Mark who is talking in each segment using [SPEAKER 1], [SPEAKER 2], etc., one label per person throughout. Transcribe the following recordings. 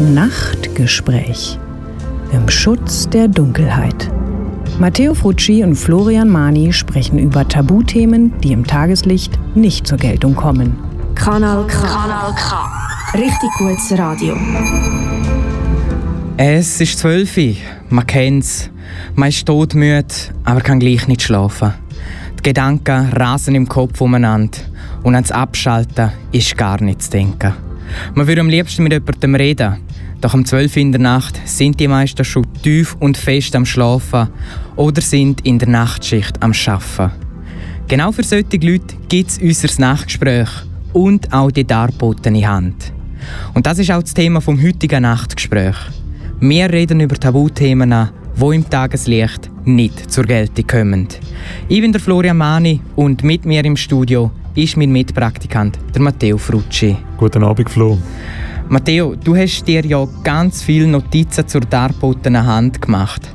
[SPEAKER 1] Nachtgespräch im Schutz der Dunkelheit. Matteo Frucci und Florian Mani sprechen über Tabuthemen, die im Tageslicht nicht zur Geltung kommen.
[SPEAKER 2] Kanal K. Kanal K. Richtig gutes Radio.
[SPEAKER 3] Es ist zwölf. Man kennt's. Man ist todmüde, aber kann gleich nicht schlafen. Die Gedanken rasen im Kopf umeinander und ans Abschalten ist gar nicht zu denken. Man würde am liebsten mit jemandem reden, doch um 12 Uhr in der Nacht sind die meisten schon tief und fest am Schlafen oder sind in der Nachtschicht am Schaffen. Genau für solche Leute gibt es unser Nachtgespräch und auch die darbotene Hand. Und das ist auch das Thema vom heutigen Nachtgespräch. Wir reden über Tabuthemen, die im Tageslicht nicht zur Geltung kommen. Ich bin der Florian Mani und mit mir im Studio ist mein Mitpraktikant, der Matteo Frucci.
[SPEAKER 4] Guten Abend, Flo.
[SPEAKER 3] Matteo, du hast dir ja ganz viele Notizen zur darbotenen Hand gemacht.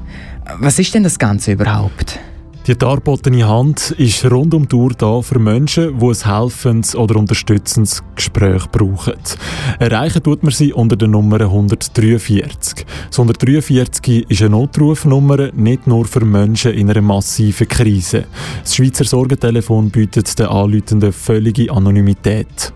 [SPEAKER 3] Was ist denn das Ganze überhaupt?
[SPEAKER 4] Die darbotene Hand ist rund um die Uhr da für Menschen, die ein helfendes oder unterstützendes Gespräch brauchen. Erreichen tut man sie unter der Nummer 143. Das 143 ist eine Notrufnummer nicht nur für Menschen in einer massiven Krise. Das Schweizer Sorgentelefon bietet den Anleitenden völlige Anonymität.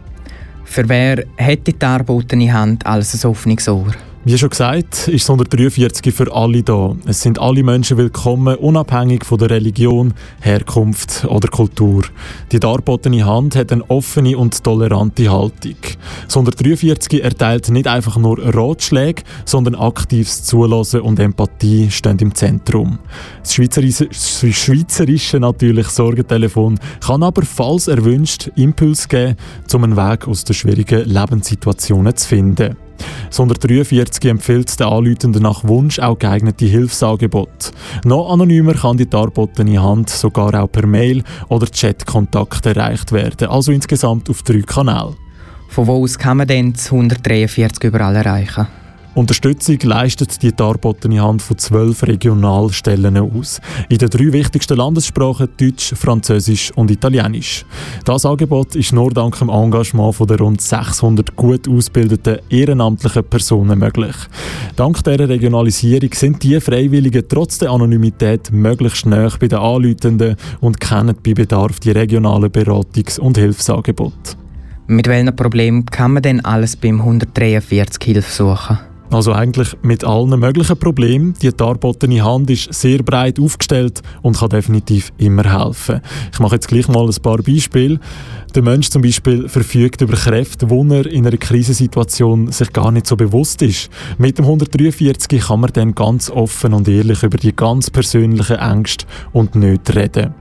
[SPEAKER 3] Für wer hat die darbotene Hand als ein offenes Ohr?
[SPEAKER 4] Wie schon gesagt, ist 143 für alle da. Es sind alle Menschen willkommen, unabhängig von der Religion, Herkunft oder Kultur. Die darbotene Hand hat eine offene und tolerante Haltung. Das 143 erteilt nicht einfach nur Ratschläge, sondern aktives Zulassen und Empathie stehen im Zentrum. Das schweizerische, schweizerische natürlich Sorgentelefon kann aber, falls erwünscht, Impuls geben, um einen Weg aus den schwierigen Lebenssituationen zu finden. 143 empfiehlt den Anleitenden nach Wunsch auch geeignete Hilfsangebote. Noch anonymer kann die darbotene Hand sogar auch per Mail oder Chatkontakt erreicht werden, also insgesamt auf drei Kanälen.
[SPEAKER 3] Von wo aus kann man denn das 143 überall erreichen?
[SPEAKER 4] Unterstützung leistet die darbotene Hand von zwölf Regionalstellen aus. In den drei wichtigsten Landessprachen Deutsch, Französisch und Italienisch. Das Angebot ist nur dank dem Engagement von der rund 600 gut ausgebildeten ehrenamtlichen Personen möglich. Dank dieser Regionalisierung sind die Freiwilligen trotz der Anonymität möglichst näher bei den Anleitenden und kennen bei Bedarf die regionalen Beratungs- und Hilfsangebote.
[SPEAKER 3] Mit welchen Problemen kann man denn alles beim 143 Hilfe suchen?
[SPEAKER 4] Also eigentlich mit allen möglichen Problemen. Die darbotene Hand ist sehr breit aufgestellt und kann definitiv immer helfen. Ich mache jetzt gleich mal ein paar Beispiele. Der Mensch zum Beispiel verfügt über Kräfte, wo er in einer Krisensituation sich gar nicht so bewusst ist. Mit dem 143 kann man dann ganz offen und ehrlich über die ganz persönlichen Ängste und Nöte reden.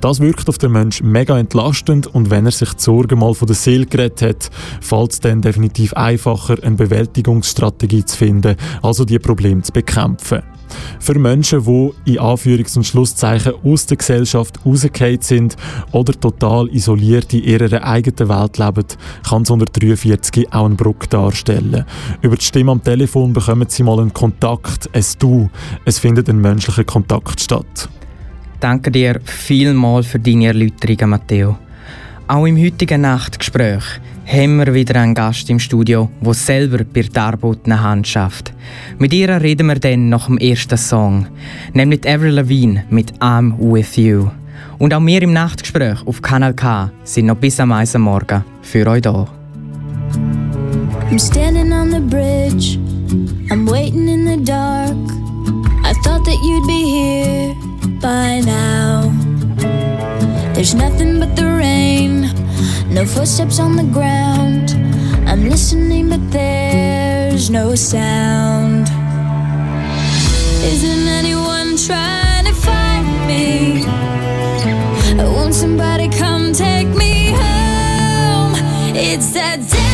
[SPEAKER 4] Das wirkt auf den Mensch mega entlastend und wenn er sich die Sorgen mal von der Seele geredet hat, fällt es dann definitiv einfacher, eine Bewältigungsstrategie zu finden, also die Probleme zu bekämpfen. Für Menschen, die in Anführungs- und Schlusszeichen aus der Gesellschaft rausgefallen sind oder total isoliert in ihrer eigenen Welt leben, kann das 143 auch eine Brücke darstellen. Über die Stimme am Telefon bekommen sie mal einen Kontakt, ein Du. Es findet ein menschlicher Kontakt statt.
[SPEAKER 3] Danke dir vielmals für deine Erläuterungen, Matteo. Auch im heutigen Nachtgespräch haben wir wieder einen Gast im Studio, der selber bei der darbotenen Hand schafft. Mit ihr reden wir dann nach dem ersten Song, nämlich Avril Lavigne mit I'm With You. Und auch wir im Nachtgespräch auf Kanal K sind noch bis am 1 Morgen für euch da.
[SPEAKER 5] I'm standing on the bridge, I'm waiting in the dark. I thought that you'd be here by now. There's nothing but the rain, no footsteps on the ground. I'm listening, but there's no sound. Isn't anyone trying to find me? Won't somebody come take me home? It's that damn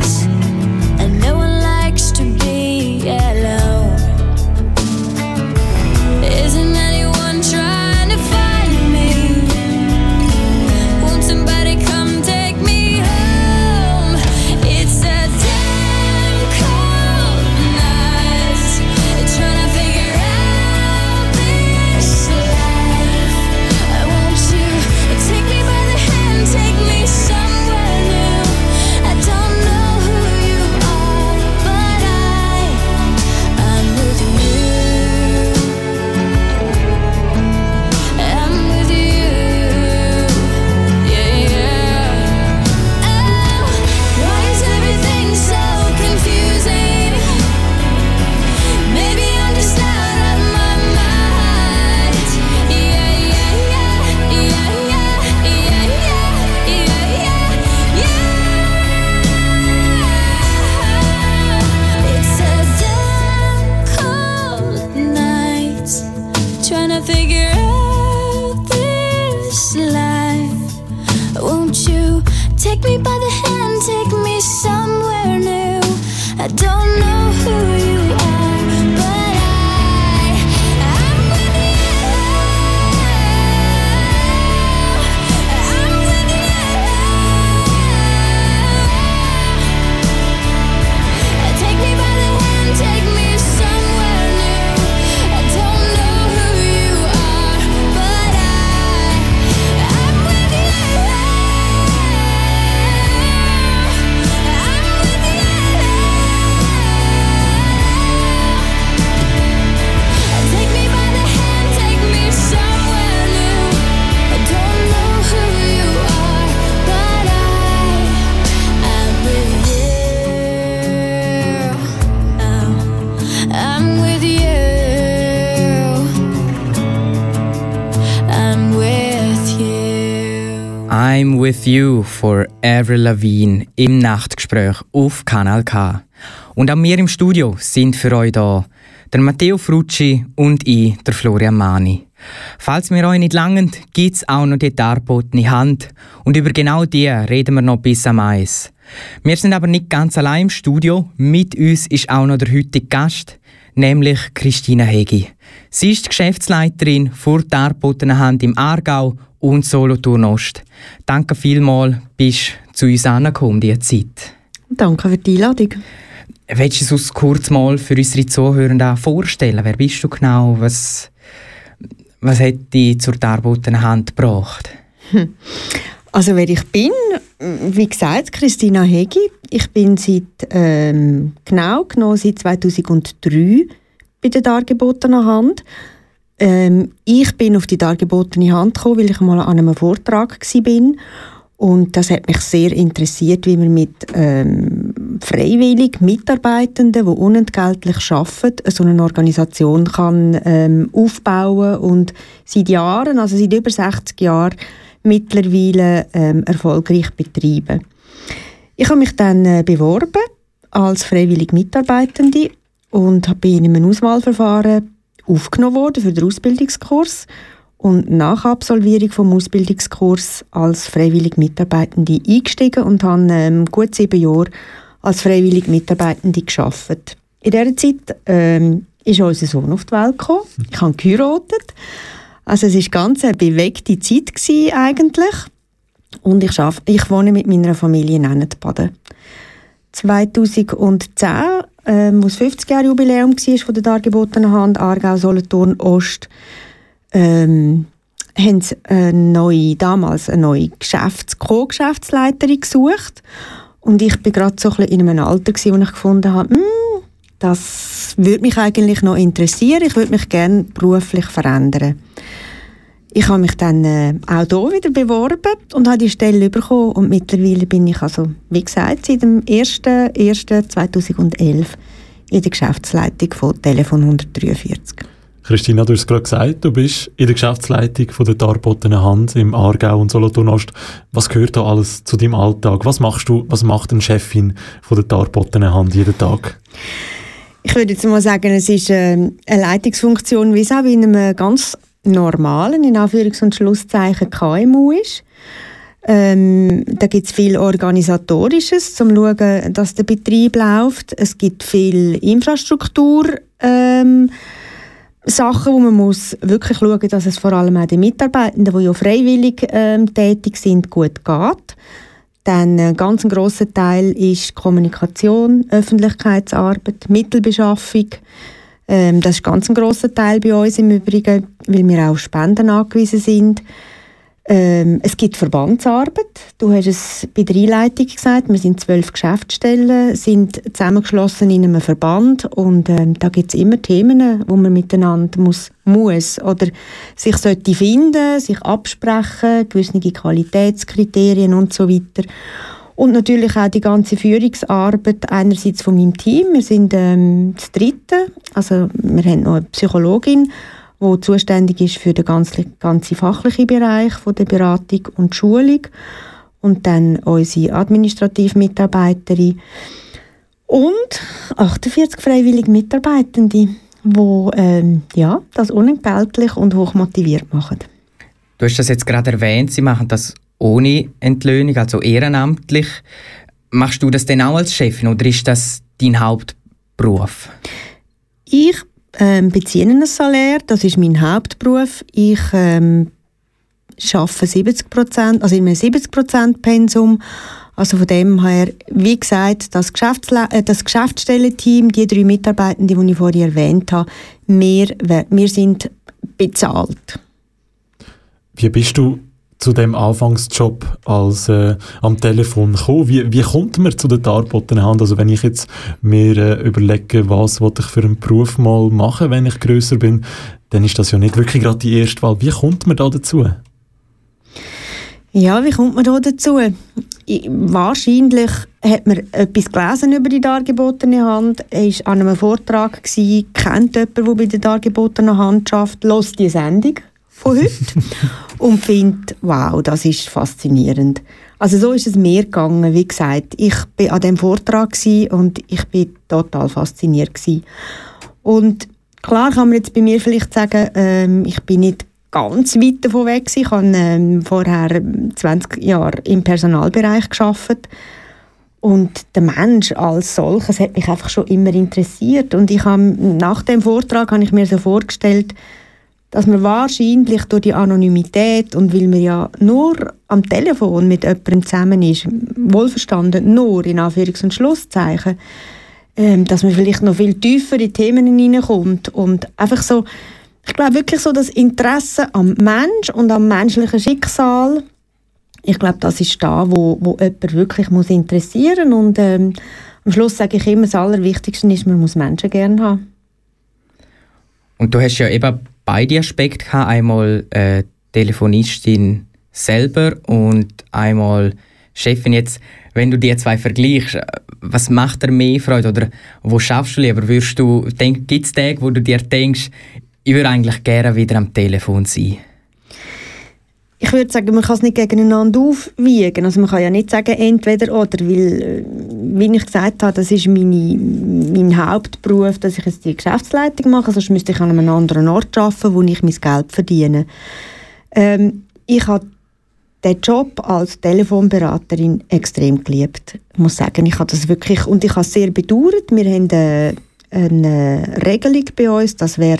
[SPEAKER 5] With you
[SPEAKER 3] for Avril Lavigne im Nachtgespräch auf Kanal K. Und auch wir im Studio sind für euch da. Der Matteo Frucci und ich, der Florian Mani. Falls wir euch nicht langen, gibt's auch noch die darbotene Hand. Und über genau die reden wir noch bis am Eis. Wir sind aber nicht ganz allein im Studio. Mit uns ist auch noch der heutige Gast, nämlich Christina Hegi. Sie ist die Geschäftsleiterin vor darbotene Hand im Aargau und Solothurn Ost. Danke vielmals, bist zu uns angekommen, diese Zeit.
[SPEAKER 6] Danke für die Einladung.
[SPEAKER 3] Willst du uns kurz mal für unsere Zuhörenden vorstellen? Wer bist du genau? Was, was hat dich zur darbotenen Hand gebracht?
[SPEAKER 6] Also wer ich bin, wie gesagt, Christina Hegi. Ich bin seit ähm, genau genau seit 2003 bei der dargebotenen Hand. Ähm, ich bin auf die dargebotene Hand gekommen, weil ich mal an einem Vortrag war. Und das hat mich sehr interessiert, wie man mit ähm, freiwillig Mitarbeitenden, die unentgeltlich arbeiten, so eine Organisation kann ähm, aufbauen und seit Jahren, also seit über 60 Jahren, mittlerweile ähm, erfolgreich betreiben. Ich habe mich dann äh, beworben als freiwillig Mitarbeitende und bin in einem Auswahlverfahren aufgenommen worden für den Ausbildungskurs und nach Absolvierung vom Ausbildungskurs als freiwillig Mitarbeitende eingestiegen und habe ähm, gut sieben Jahre als freiwillig Mitarbeitende geschafft. In dieser Zeit ähm, ist unser Sohn auf die Welt gekommen. Ich habe geheiratet. Also es ist ganz eine bewegte Zeit gewesen, eigentlich. Und ich, schaff, ich wohne mit meiner Familie in Ennetbaden. 2010, ähm, das 50-Jahre-Jubiläum war von der dargebotenen Hand Aargau, Solothurn, Ost, ähm, haben sie eine neue, damals eine neue Geschäfts-, Co-Geschäftsleiterin gesucht. Und ich bin gerade so ein bisschen in einem Alter, gewesen, wo ich gefunden habe, hm, das würde mich eigentlich noch interessieren. Ich würde mich gerne beruflich verändern. Ich habe mich dann äh, auch hier wieder beworben und habe die Stelle bekommen. Und mittlerweile bin ich also, wie gesagt, seit dem 01.01.2011 in der Geschäftsleitung von Telefon 143.
[SPEAKER 4] Christina, du hast es gerade gesagt, du bist in der Geschäftsleitung von der darbotenen Hand im Aargau und Solothurn Ost. Was gehört da alles zu deinem Alltag? Was machst du, was macht eine Chefin von der darbotenen Hand jeden Tag?
[SPEAKER 6] Ich würde jetzt mal sagen, es ist äh, eine Leitungsfunktion, wie es auch in einem ganz normalen, in Anführungs- und Schlusszeichen, KMU ist. Ähm, da gibt es viel Organisatorisches, um zu schauen, dass der Betrieb läuft. Es gibt viel Infrastruktur. Ähm, Sachen, wo man muss wirklich schauen, dass es vor allem auch den Mitarbeitenden, die ja freiwillig ähm, tätig sind, gut geht. Dann ein ganz grosser Teil ist Kommunikation, Öffentlichkeitsarbeit, Mittelbeschaffung. Ähm, das ist ganz ein grosser Teil bei uns im Übrigen, weil wir auch Spenden angewiesen sind. Ähm, es gibt Verbandsarbeit. Du hast es bei der Einleitung gesagt, wir sind zwölf Geschäftsstellen, sind zusammengeschlossen in einem Verband und ähm, da gibt es immer Themen, wo man miteinander muss, muss oder sich sollte finden, sich absprechen, gewisse Qualitätskriterien und so weiter. Und natürlich auch die ganze Führungsarbeit einerseits von meinem Team. Wir sind ähm, das Dritte, also wir haben noch eine Psychologin wo zuständig ist für den ganzen, ganzen fachlichen Bereich von der Beratung und Schulung und dann unsere Administrativmitarbeiterin und 48 freiwillige Mitarbeitende, die ähm, ja, das unentgeltlich und hoch motiviert machen.
[SPEAKER 3] Du hast das jetzt gerade erwähnt, Sie machen das ohne Entlöhnung, also ehrenamtlich. Machst du das denn auch als Chefin oder ist das dein Hauptberuf?
[SPEAKER 6] Ich ähm, beziehe ein Salär, das ist mein Hauptberuf. Ich ähm, arbeite 70% also in einem 70% Pensum. Also von dem her, wie gesagt, das, Geschäftsle äh, das Geschäftsstellenteam, die drei Mitarbeitenden, die ich vorhin erwähnt habe, wir, wir sind bezahlt.
[SPEAKER 4] Wie bist du zu dem Anfangsjob als äh, am Telefon gekommen? Wie, wie kommt man zu der darbotenen Hand? Also wenn ich jetzt mir äh, überlege, was ich für einen Beruf mal machen, wenn ich größer bin, dann ist das ja nicht wirklich gerade die erste Wahl. Wie kommt man da dazu?
[SPEAKER 6] Ja, wie kommt man da dazu? Ich, wahrscheinlich hat man etwas gelesen über die dargebotene Hand, war an einem Vortrag, gewesen, kennt jemand, der bei der dargebotenen Hand schafft, lässt die Sendung von heute und finde, wow, das ist faszinierend. Also so ist es mir gegangen, wie gesagt. Ich war an dem Vortrag und ich bin total fasziniert gewesen. Und klar kann man jetzt bei mir vielleicht sagen, ähm, ich bin nicht ganz weit davon weg Ich habe ähm, vorher 20 Jahre im Personalbereich geschafft und der Mensch als solches hat mich einfach schon immer interessiert und ich habe nach dem Vortrag habe ich mir so vorgestellt, dass man wahrscheinlich durch die Anonymität und weil man ja nur am Telefon mit jemandem zusammen ist, wohlverstanden nur in Anführungs- und Schlusszeichen, ähm, dass man vielleicht noch viel tiefer in Themen hineinkommt und einfach so, ich glaube wirklich so das Interesse am Mensch und am menschlichen Schicksal, ich glaube, das ist da, wo, wo jemand wirklich muss interessieren und ähm, am Schluss sage ich immer, das Allerwichtigste ist, man muss Menschen gerne haben.
[SPEAKER 3] Und du hast ja eben beide Aspekte gehabt. Einmal äh, Telefonistin selber und einmal Chefin. Jetzt, wenn du die zwei vergleichst, äh, was macht dir mehr Freude oder wo schaffst du lieber? Würdest du, gibt es Tage, wo du dir denkst, ich würde eigentlich gerne wieder am Telefon sein?
[SPEAKER 6] Ich würde sagen, man kann es nicht gegeneinander aufwiegen. Also man kann ja nicht sagen, entweder oder, weil, äh, wie ich gesagt habe, das ist meine, mein Hauptberuf, dass ich jetzt die Geschäftsleitung mache, sonst müsste ich an einem anderen Ort arbeiten, wo ich mein Geld verdiene. Ähm, ich habe den Job als Telefonberaterin extrem geliebt. Ich muss sagen, ich habe das wirklich, und ich habe es sehr bedauert. Wir haben eine, eine Regelung bei uns, das wäre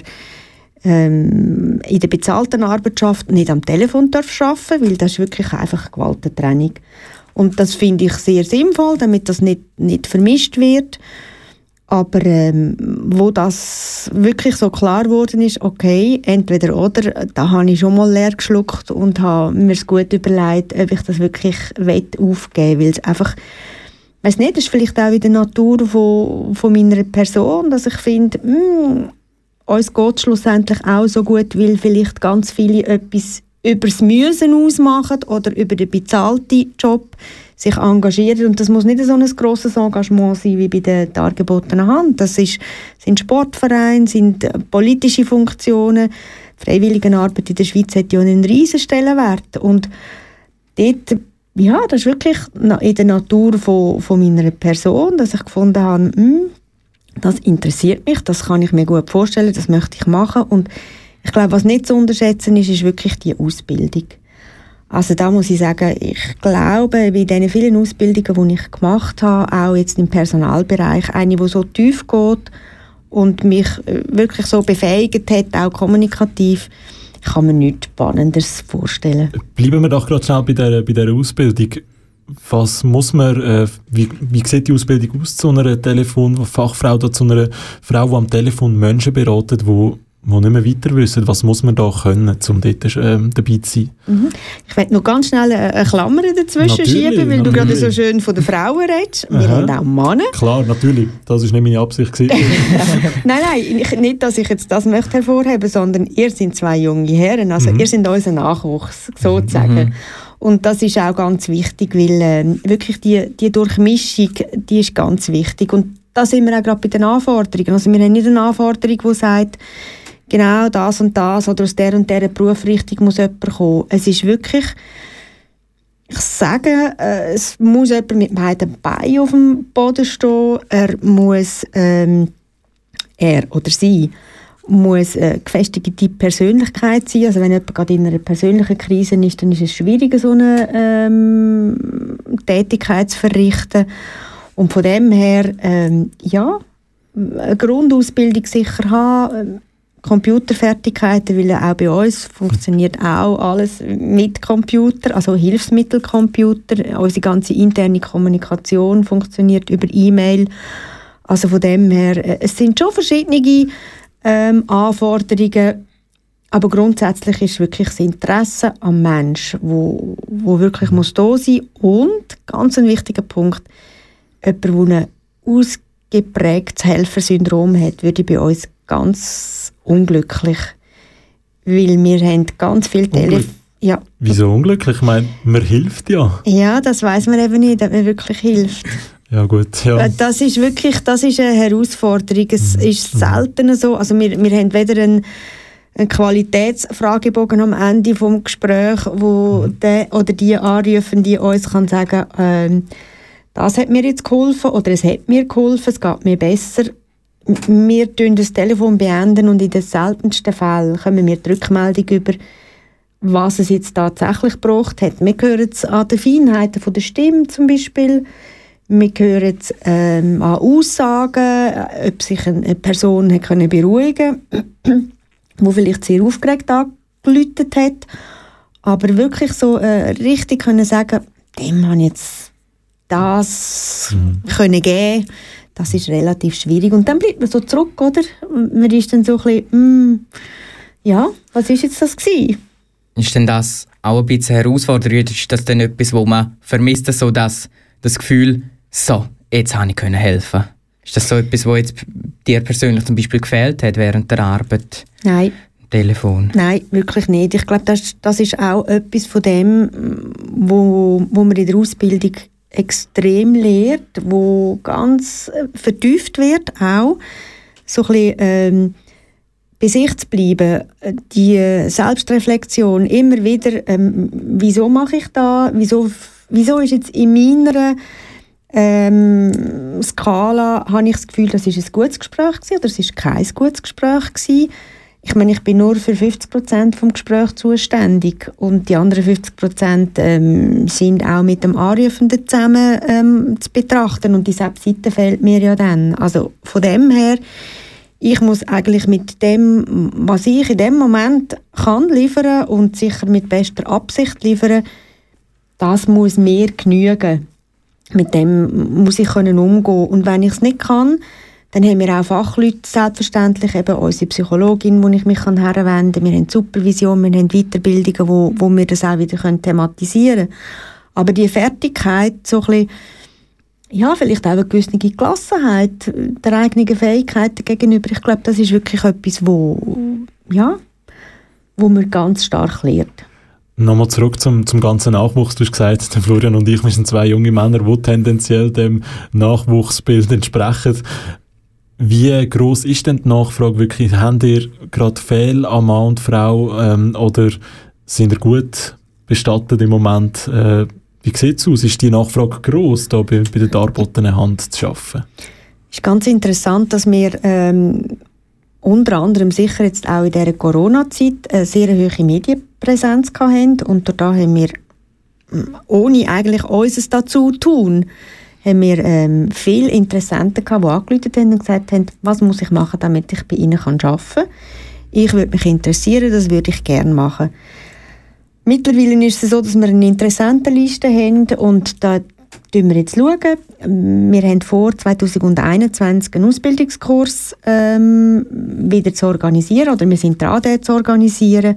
[SPEAKER 6] ähm, in der bezahlten Arbeitschaft nicht am Telefon darf weil das ist wirklich einfach Gewaltentrennung. Und das finde ich sehr sinnvoll, damit das nicht, nicht vermischt wird. Aber ähm, wo das wirklich so klar geworden ist, okay, entweder oder, da habe ich schon mal leer geschluckt und habe mir gut überlegt, ob ich das wirklich aufgeben will, weil es einfach weiß nicht, das ist vielleicht auch in der Natur von, von meiner Person, dass ich finde, hm, uns geht es schlussendlich auch so gut, weil vielleicht ganz viele etwas über das Müssen ausmachen oder über den bezahlten Job sich engagieren. Und das muss nicht so ein grosses Engagement sein wie bei der dargebotenen Hand. Das ist, sind Sportvereine, sind äh, politische Funktionen. Freiwilligenarbeit in der Schweiz hat ja einen riesen Stellenwert. Und dort, ja, das ist wirklich in der Natur von, von meiner Person, dass ich gefunden habe, mh, hm, das interessiert mich, das kann ich mir gut vorstellen, das möchte ich machen und ich glaube, was nicht zu unterschätzen ist, ist wirklich die Ausbildung. Also da muss ich sagen, ich glaube, bei den vielen Ausbildungen, die ich gemacht habe, auch jetzt im Personalbereich, eine, die so tief geht und mich äh, wirklich so befähigt hat, auch kommunikativ, kann man nichts Spannenderes vorstellen.
[SPEAKER 4] Bleiben wir doch gerade schnell bei dieser, bei dieser Ausbildung. Was muss man, äh, wie, wie sieht die Ausbildung aus zu einer Telefonfachfrau oder zu einer Frau, die am Telefon Menschen beratet, die die nicht mehr weiter wissen, was muss man da können, um dort ähm, dabei zu sein.
[SPEAKER 6] Mhm. Ich möchte noch ganz schnell eine Klammer dazwischen natürlich, schieben, weil natürlich. du gerade so schön von den Frauen redest. Wir Aha. haben auch Männer.
[SPEAKER 4] Klar, natürlich. Das war nicht meine Absicht.
[SPEAKER 6] nein, nein, nicht, dass ich jetzt das möchte hervorheben sondern ihr sind zwei junge Herren, also mhm. ihr sind unser Nachwuchs, sozusagen. Mhm. Und das ist auch ganz wichtig, weil äh, wirklich die, die Durchmischung, die ist ganz wichtig. Und da sind wir auch gerade bei den Anforderungen. Also wir haben nicht eine Anforderung, die sagt, genau das und das oder aus der und der Berufsrichtung muss jemand kommen. Es ist wirklich, ich sage, äh, es muss jemand mit beiden Beinen auf dem Boden stehen. Er muss, ähm, er oder sie, muss eine gefestigte Persönlichkeit sein. Also wenn jemand gerade in einer persönlichen Krise ist, dann ist es schwierig, so eine ähm, Tätigkeit zu verrichten. Und von dem her, ähm, ja, eine Grundausbildung sicher haben, Computerfertigkeiten, weil auch bei uns funktioniert auch alles mit Computer, also Hilfsmittelcomputer. Unsere ganze interne Kommunikation funktioniert über E-Mail. Also von dem her, äh, es sind schon verschiedene ähm, Anforderungen, aber grundsätzlich ist wirklich das Interesse am Mensch, wo, wo wirklich muss da sein und ganz ein wichtiger Punkt, jemand, der ein ausgeprägtes Helfersyndrom hat, würde bei uns ganz unglücklich, weil wir haben ganz viele Telefone.
[SPEAKER 4] Ja. Wieso unglücklich? Ich meine, man hilft ja.
[SPEAKER 6] Ja, das weiß man eben nicht, ob man wirklich hilft.
[SPEAKER 4] Ja gut, ja.
[SPEAKER 6] Äh, das ist wirklich, das ist eine Herausforderung. Es mhm. ist selten so, also wir, wir haben weder einen, einen Qualitätsfragebogen am Ende des Gesprächs, wo mhm. der oder die anrufen, die uns kann sagen, ähm, das hat mir jetzt geholfen oder es hat mir geholfen, es geht mir besser wir tun das Telefon beenden und in den seltensten Fällen kommen wir die Rückmeldung über, was es jetzt tatsächlich gebraucht hat. Wir hören es an den Feinheiten von der Stimme zum Beispiel. Wir hören ähm, an Aussagen, ob sich eine Person hat können beruhigen konnte, die vielleicht sehr aufgeregt angelötet hat. Aber wirklich so äh, richtig können sagen, dem habe jetzt das mhm. können geben das ist relativ schwierig. Und dann bleibt man so zurück, oder? Man ist dann so ein bisschen, mm, ja, was ist jetzt das gewesen?
[SPEAKER 3] Ist denn das auch ein bisschen herausfordernd? Ist das denn etwas, wo man vermisst, so das, das Gefühl, so, jetzt habe ich können helfen? Ist das so etwas, was jetzt dir persönlich zum Beispiel gefehlt hat während der Arbeit?
[SPEAKER 6] Nein.
[SPEAKER 3] Telefon?
[SPEAKER 6] Nein, wirklich nicht. Ich glaube, das, das ist auch etwas von dem, wo, wo man in der Ausbildung extrem lehrt, wo ganz äh, vertieft wird auch, so ein bisschen, ähm, bei sich zu bleiben, die Selbstreflexion immer wieder, ähm, wieso mache ich da, wieso, wieso ist jetzt in meiner ähm, Skala, habe ich das Gefühl, das ist ein gutes Gespräch gewesen, oder es ist kein gutes Gespräch gewesen ich meine, ich bin nur für 50 Prozent vom Gespräch zuständig und die anderen 50 Prozent ähm, sind auch mit dem Anrufenden zusammen ähm, zu betrachten und die Seite fehlt mir ja dann. Also von dem her, ich muss eigentlich mit dem, was ich in dem Moment kann liefern und sicher mit bester Absicht liefern, das muss mir genügen. Mit dem muss ich können umgehen und wenn ich es nicht kann, dann haben wir auch Fachleute, selbstverständlich, eben unsere Psychologin, wo ich mich herwenden kann. Wir haben Supervision, wir haben Weiterbildungen, wo, wo wir das auch wieder können thematisieren können. Aber die Fertigkeit, so ein bisschen, ja, vielleicht auch eine gewisse Gelassenheit der eigenen Fähigkeiten gegenüber, ich glaube, das ist wirklich etwas, wo, ja, wo man ganz stark lernt.
[SPEAKER 4] Nochmal zurück zum, zum ganzen Nachwuchs. Du hast gesagt, der Florian und ich, wir sind zwei junge Männer, die tendenziell dem Nachwuchsbild entsprechen. Wie groß ist denn die Nachfrage wirklich? Habt ihr gerade Fehl an Mann und Frau ähm, oder sind ihr gut bestattet im Moment? Äh, wie sieht es aus? Ist die Nachfrage groß, da bei, bei der darbotenen Hand zu arbeiten?
[SPEAKER 6] Es ist ganz interessant, dass wir ähm, unter anderem sicher jetzt auch in dieser Corona-Zeit eine sehr hohe Medienpräsenz hatten und da haben wir ohne eigentlich unseres dazu tun, haben wir ähm, viele Interessenten gehabt, die angerufen haben und gesagt haben, was muss ich machen, damit ich bei ihnen arbeiten kann. Ich würde mich interessieren, das würde ich gerne machen. Mittlerweile ist es so, dass wir eine Interessentenliste haben und da schauen wir jetzt. Schauen. Wir haben vor, 2021 einen Ausbildungskurs ähm, wieder zu organisieren oder wir sind dran, den zu organisieren.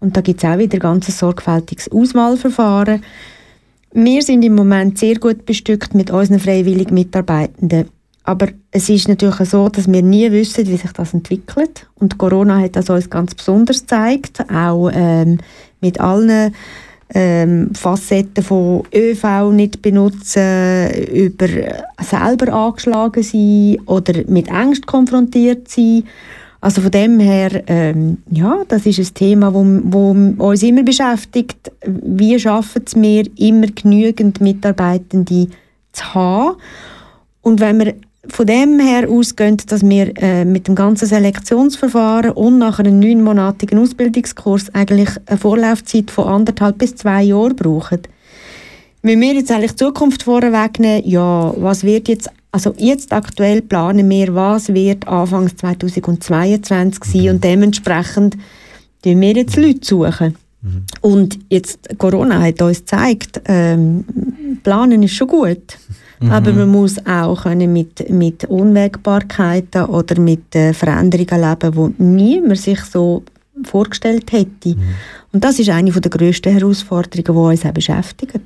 [SPEAKER 6] Und da gibt es auch wieder ein ganz sorgfältiges Auswahlverfahren. Wir sind im Moment sehr gut bestückt mit unseren freiwilligen Mitarbeitenden. Aber es ist natürlich so, dass wir nie wissen, wie sich das entwickelt. Und Corona hat das uns ganz besonders gezeigt, auch ähm, mit allen ähm, Facetten von ÖV nicht benutzen, über selber angeschlagen sein oder mit Angst konfrontiert sein. Also von dem her, ähm, ja, das ist ein Thema, wo, wo uns immer beschäftigt. Wie schaffen es wir, immer genügend Mitarbeitende zu haben? Und wenn wir von dem her ausgehen, dass wir äh, mit dem ganzen Selektionsverfahren und nach einem neunmonatigen Ausbildungskurs eigentlich eine Vorlaufzeit von anderthalb bis zwei Jahren brauchen. Wenn wir jetzt eigentlich die Zukunft vorwegnehmen, ja, was wird jetzt also jetzt aktuell planen wir, was wird Anfang 2022 sein mhm. und dementsprechend suchen wir jetzt Leute suchen. Mhm. Und jetzt Corona hat uns gezeigt, ähm, planen ist schon gut. Mhm. Aber man muss auch können mit, mit Unwägbarkeiten oder mit äh, Veränderungen leben, die niemand sich so vorgestellt hätte. Mhm. Und das ist eine der grössten Herausforderungen, die uns auch beschäftigt.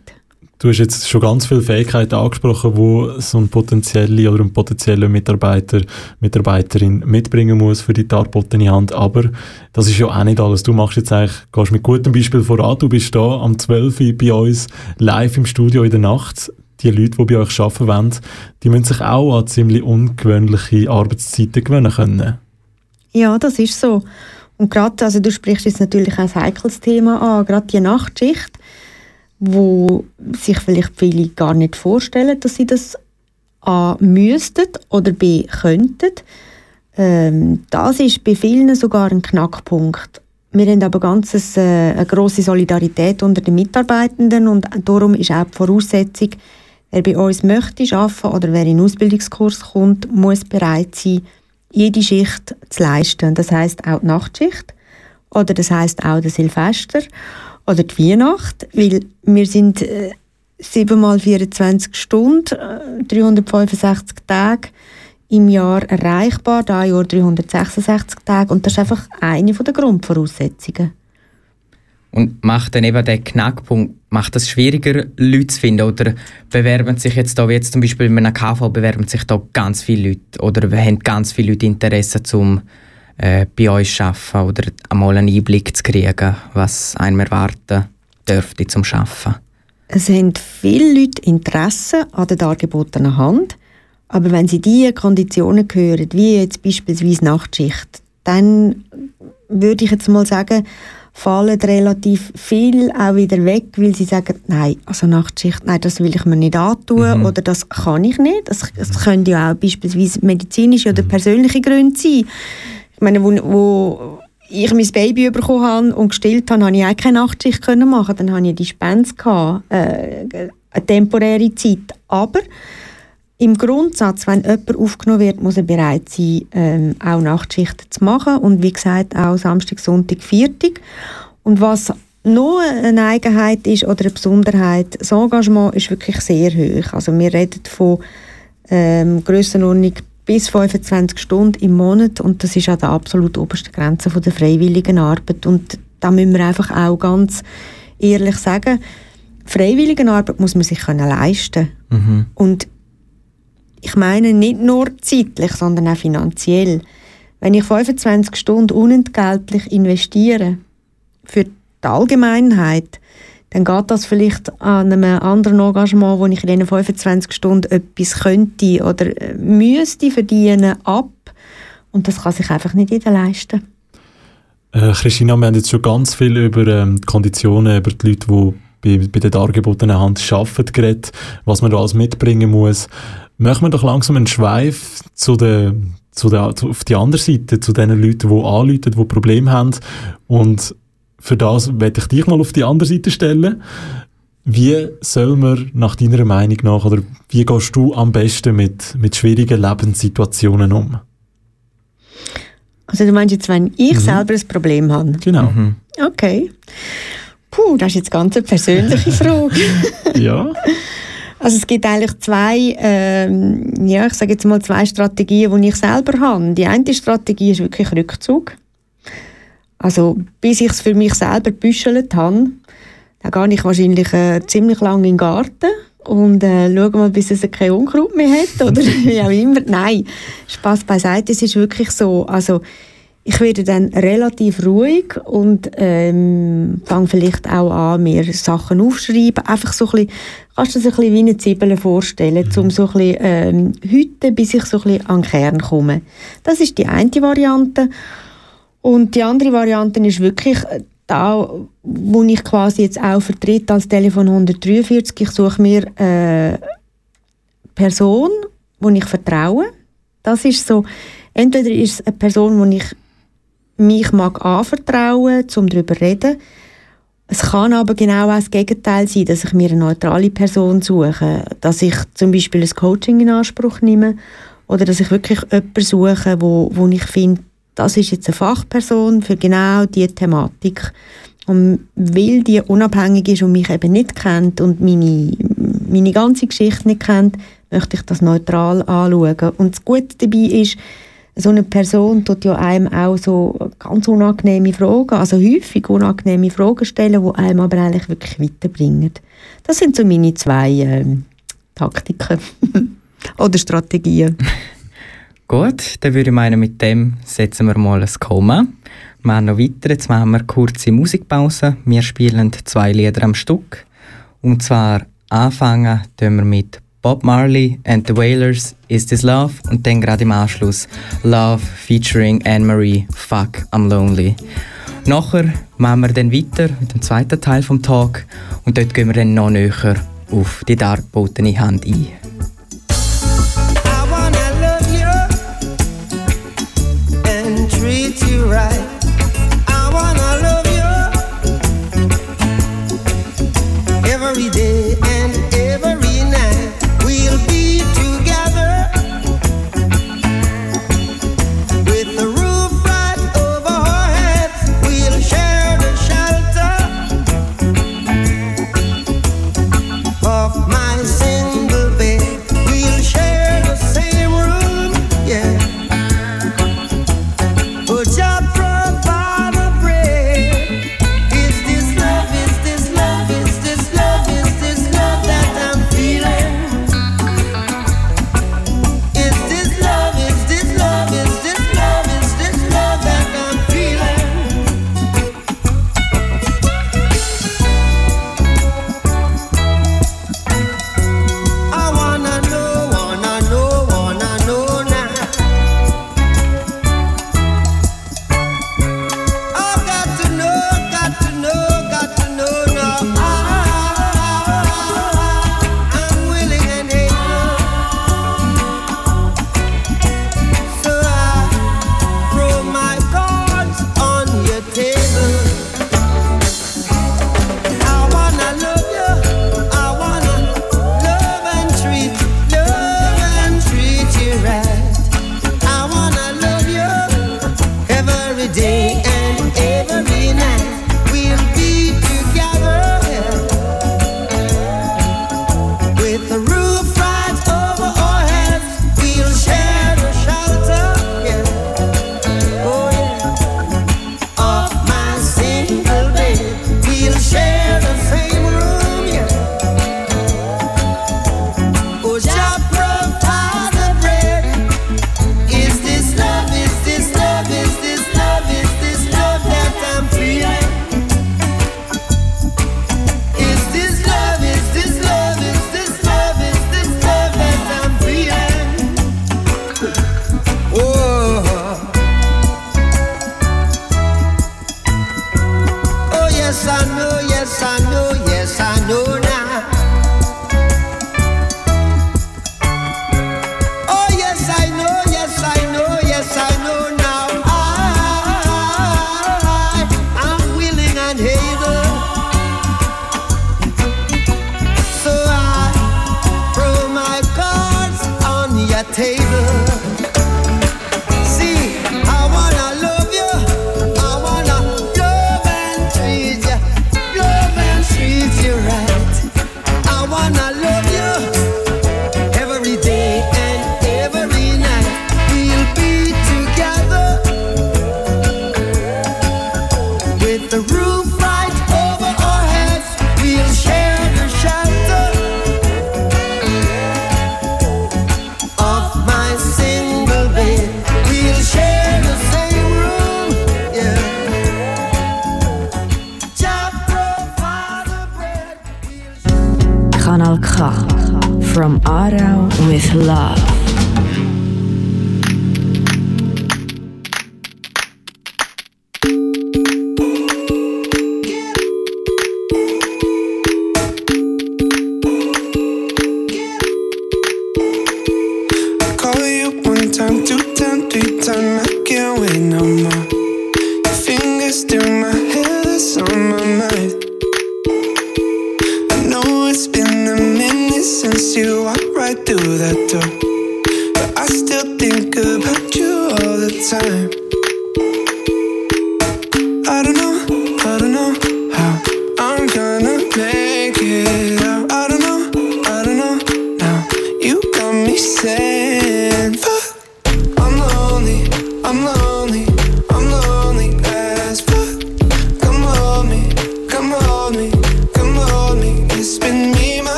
[SPEAKER 4] Du hast jetzt schon ganz viele Fähigkeiten angesprochen, wo so ein potenzieller oder ein potenzieller Mitarbeiter, Mitarbeiterin mitbringen muss für die darbotene Hand. Aber das ist ja auch nicht alles. Du machst jetzt eigentlich, gehst mit gutem Beispiel voran. Du bist da am 12. Uhr bei uns live im Studio in der Nacht. Die Leute, die bei euch arbeiten wollen, die müssen sich auch an ziemlich ungewöhnliche Arbeitszeiten gewöhnen können.
[SPEAKER 6] Ja, das ist so. Und gerade, also du sprichst jetzt natürlich ein heikles Thema an, gerade die Nachtschicht wo sich vielleicht viele gar nicht vorstellen, dass sie das A müssten oder B könnten. Ähm, das ist bei vielen sogar ein Knackpunkt. Wir haben aber ganz äh, eine grosse Solidarität unter den Mitarbeitenden und darum ist auch die Voraussetzung, wer bei uns möchte arbeiten oder wer in den Ausbildungskurs kommt, muss bereit sein, jede Schicht zu leisten. Das heißt auch die Nachtschicht oder das heißt auch der Silvester oder die Weihnacht, weil wir sind äh, 7 mal 24 Stunden, äh, 365 Tage im Jahr erreichbar, da Jahr 366 Tage und das ist einfach eine der Grundvoraussetzungen.
[SPEAKER 3] Und macht dann eben der Knackpunkt, macht es schwieriger, Leute zu finden? Oder bewerben sich jetzt da, wie jetzt zum Beispiel in einer KV, bewerben sich da ganz viele Leute? Oder haben ganz viele Leute Interesse, zum äh, bei euch arbeiten oder einmal einen Einblick zu kriegen, was einem erwarten dürfte zum Arbeiten?
[SPEAKER 6] Es haben viele Leute Interesse an der dargebotenen Hand, aber wenn sie diese Konditionen hören, wie jetzt beispielsweise Nachtschicht, dann würde ich jetzt mal sagen, fallen relativ viel auch wieder weg, weil sie sagen, nein, also Nachtschicht, nein, das will ich mir nicht antun mhm. oder das kann ich nicht. Das, das können ja auch beispielsweise medizinische oder mhm. persönliche Gründe sein. Ich meine, wo, wo ich mein Baby bekommen habe und gestillt habe, konnte ich auch keine Nachtschicht machen. Dann hatte ich Dispens, gehabt, äh, eine temporäre Zeit. Aber im Grundsatz, wenn jemand aufgenommen wird, muss er bereit sein, ähm, auch Nachtschichten zu machen. Und wie gesagt, auch Samstag, Sonntag, Viertag. Und was noch eine Eigenheit ist oder eine Besonderheit, das Engagement ist wirklich sehr hoch. Also wir reden von ähm, Grössenordnung bis 25 Stunden im Monat und das ist an der absolut obersten Grenze von der freiwilligen Arbeit und da müssen wir einfach auch ganz ehrlich sagen, freiwillige Arbeit muss man sich können leisten mhm. und ich meine nicht nur zeitlich, sondern auch finanziell. Wenn ich 25 Stunden unentgeltlich investiere für die Allgemeinheit, dann geht das vielleicht an einem anderen Engagement, wo ich in diesen 25 Stunden etwas könnte oder äh, müsste verdienen, ab. Und das kann sich einfach nicht jeder leisten.
[SPEAKER 4] Äh, Christina, wir haben jetzt schon ganz viel über ähm, die Konditionen, über die Leute, die bei, bei der dargebotenen Hand arbeiten, geredet, was man da alles mitbringen muss. Machen wir doch langsam einen Schweif zu der, zu der, auf die andere Seite, zu den Leuten, die anrufen, die Probleme haben und für das werde ich dich mal auf die andere Seite stellen. Wie soll man nach deiner Meinung nach, oder wie gehst du am besten mit, mit schwierigen Lebenssituationen um?
[SPEAKER 6] Also du meinst jetzt, wenn ich mhm. selber ein Problem habe?
[SPEAKER 4] Genau. Mhm.
[SPEAKER 6] Okay. Puh, das ist jetzt ganz eine persönliche Frage.
[SPEAKER 4] ja.
[SPEAKER 6] Also es gibt eigentlich zwei, ähm, ja, ich sage jetzt mal zwei Strategien, die ich selber habe. Die eine Strategie ist wirklich Rückzug. Also bis ich es für mich selber büschelt habe, dann gehe ich wahrscheinlich äh, ziemlich lange in den Garten und äh, schaue mal, bis es kein Unkraut mehr hat oder wie auch immer. Nein, Spaß beiseite, es ist wirklich so. Also ich werde dann relativ ruhig und ähm, fange vielleicht auch an, mir Sachen aufschreiben. Einfach so ein bisschen, kannst du dir ein bisschen wie eine Zwiebel vorstellen, mhm. um so ein bisschen ähm, heute, bis ich so ein bisschen an den Kern komme. Das ist die eine Variante. Und die andere Variante ist wirklich da, wo ich quasi jetzt auch vertrete als Telefon 143. Ich suche mir eine Person, wo ich vertraue. Das ist so, entweder ist es eine Person, wo ich mich mag anvertrauen, um darüber zu reden. Es kann aber genau auch das Gegenteil sein, dass ich mir eine neutrale Person suche, dass ich zum Beispiel ein Coaching in Anspruch nehme oder dass ich wirklich jemanden suche, wo, wo ich finde, das ist jetzt eine Fachperson für genau diese Thematik. Und weil die unabhängig ist und mich eben nicht kennt und meine, meine ganze Geschichte nicht kennt, möchte ich das neutral anschauen. Und das Gute dabei ist, so eine Person tut ja einem auch so ganz unangenehme Fragen, also häufig unangenehme Fragen stellen, die einem aber eigentlich wirklich weiterbringen. Das sind so meine zwei ähm, Taktiken oder Strategien.
[SPEAKER 3] Gut, dann würde ich meinen, mit dem setzen wir mal ein Komma. Wir machen noch weiter, jetzt machen wir kurze Musikpause. Wir spielen zwei Lieder am Stück. Und zwar anfangen wir mit Bob Marley and the Wailers, Is This Love? Und dann gerade im Anschluss Love featuring Anne-Marie, Fuck, I'm Lonely. Nachher machen wir dann weiter mit dem zweiten Teil vom Talk und dort gehen wir dann noch näher auf die dargebotene Hand ein.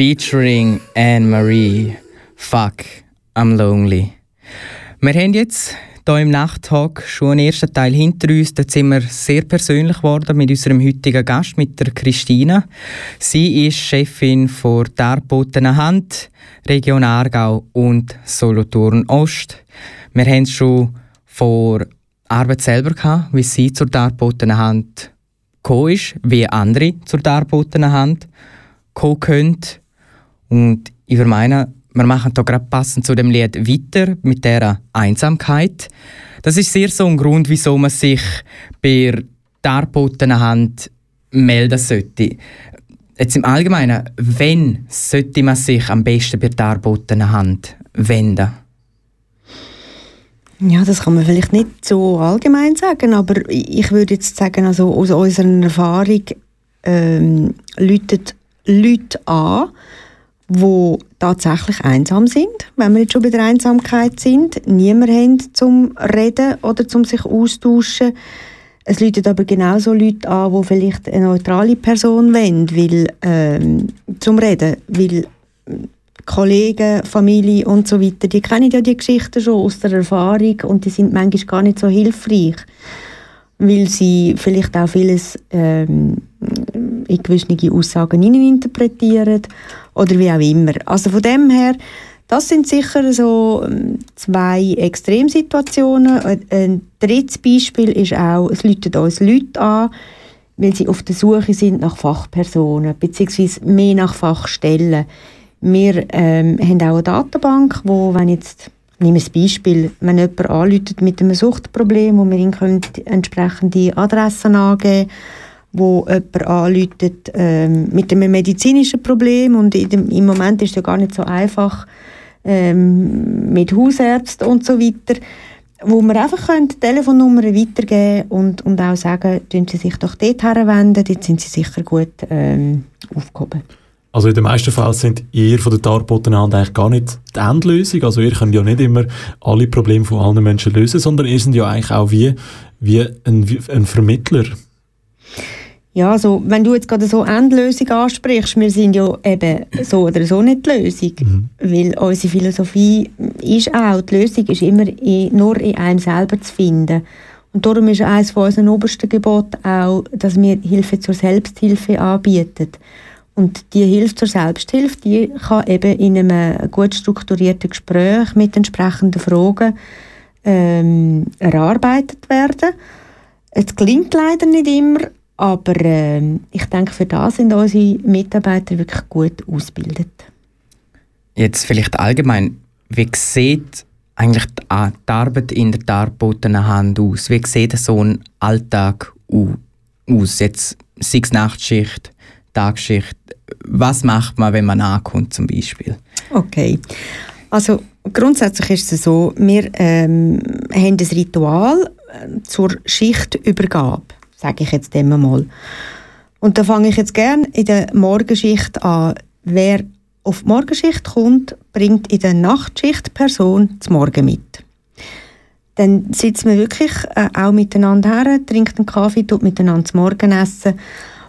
[SPEAKER 3] featuring Anne-Marie. Fuck, I'm lonely. Wir haben jetzt hier im Nachttag schon einen ersten Teil hinter uns. Da sind wir sehr persönlich geworden mit unserem heutigen Gast, mit der Christina. Sie ist Chefin von Darbotener Hand, Region Aargau und Solothurn Ost. Wir haben es schon vor Arbeit selber gehabt, wie sie zur Darbotener Hand gekommen ist, wie andere zur Darbotener Hand kommen können und ich meine, wir machen da gerade passend zu dem Lied weiter mit der Einsamkeit. Das ist sehr so ein Grund, wieso man sich bei darbotenen Hand melden sollte. Jetzt im Allgemeinen, wenn sollte man sich am besten bei darbotenen Hand wenden?
[SPEAKER 6] Ja, das kann man vielleicht nicht so allgemein sagen, aber ich würde jetzt sagen, also aus unserer Erfahrung ähm, läutet Leute an, wo tatsächlich einsam sind, wenn wir jetzt schon bei der Einsamkeit sind, niemand haben zum Reden oder zum sich austauschen. Es läutet aber genauso Leute an, wo vielleicht eine neutrale Person wollen, weil, ähm, zum Reden, weil äh, Kollegen, Familie und so weiter, die kennen ja die Geschichten schon aus der Erfahrung und die sind manchmal gar nicht so hilfreich, weil sie vielleicht auch vieles ähm, in gewisse Aussagen interpretieren oder wie auch immer. Also von dem her, das sind sicher so ähm, zwei Extremsituationen. Ein- drittes Beispiel ist auch, es läuten uns Leute an, weil sie auf der Suche sind nach Fachpersonen, beziehungsweise mehr nach Fachstellen. Wir ähm, haben auch eine Datenbank, wo, wenn jetzt, nehmen wir ein Beispiel, wenn jemand anruft mit einem Suchtproblem, wo wir ihm entsprechende Adressen angeben wo jemand anruft ähm, mit einem medizinischen Problem und dem, im Moment ist es ja gar nicht so einfach ähm, mit Hausärzten und so weiter, wo wir einfach können die Telefonnummern weitergeben und, und auch sagen, tun Sie sich doch dort herwenden, dort sind Sie sicher gut ähm, aufgehoben.
[SPEAKER 4] Also in den meisten Fällen sind ihr von der Darbotenhand eigentlich gar nicht die Endlösung. Also ihr könnt ja nicht immer alle Probleme von allen Menschen lösen, sondern ihr seid ja eigentlich auch wie, wie ein, wie ein Vermittler.
[SPEAKER 6] Ja, also, wenn du jetzt gerade so Endlösung ansprichst, wir sind ja eben so oder so nicht die Lösung. Weil unsere Philosophie ist auch, die Lösung ist immer in, nur in einem selber zu finden. Und darum ist eines von unseren obersten Geboten auch, dass wir Hilfe zur Selbsthilfe anbieten. Und die Hilfe zur Selbsthilfe, die kann eben in einem gut strukturierten Gespräch mit entsprechenden Fragen ähm, erarbeitet werden. Es klingt leider nicht immer, aber ähm, ich denke, für das sind unsere Mitarbeiter wirklich gut ausgebildet.
[SPEAKER 3] Jetzt vielleicht allgemein, wie sieht eigentlich die Arbeit in der darbotenen Hand aus? Wie sieht so ein Alltag au- aus? Jetzt sei es Nachtschicht, Tagschicht. Was macht man, wenn man ankommt zum Beispiel?
[SPEAKER 6] Okay. Also grundsätzlich ist es so, wir ähm, haben ein Ritual äh, zur Schichtübergabe, sage ich jetzt dem mal. Und da fange ich jetzt gerne in der Morgenschicht an. Wer auf die Morgenschicht kommt, bringt in der Nachtschicht Person zum Morgen mit. Dann sitzt man wirklich äh, auch miteinander her, trinkt einen Kaffee, tut miteinander zum Morgen essen.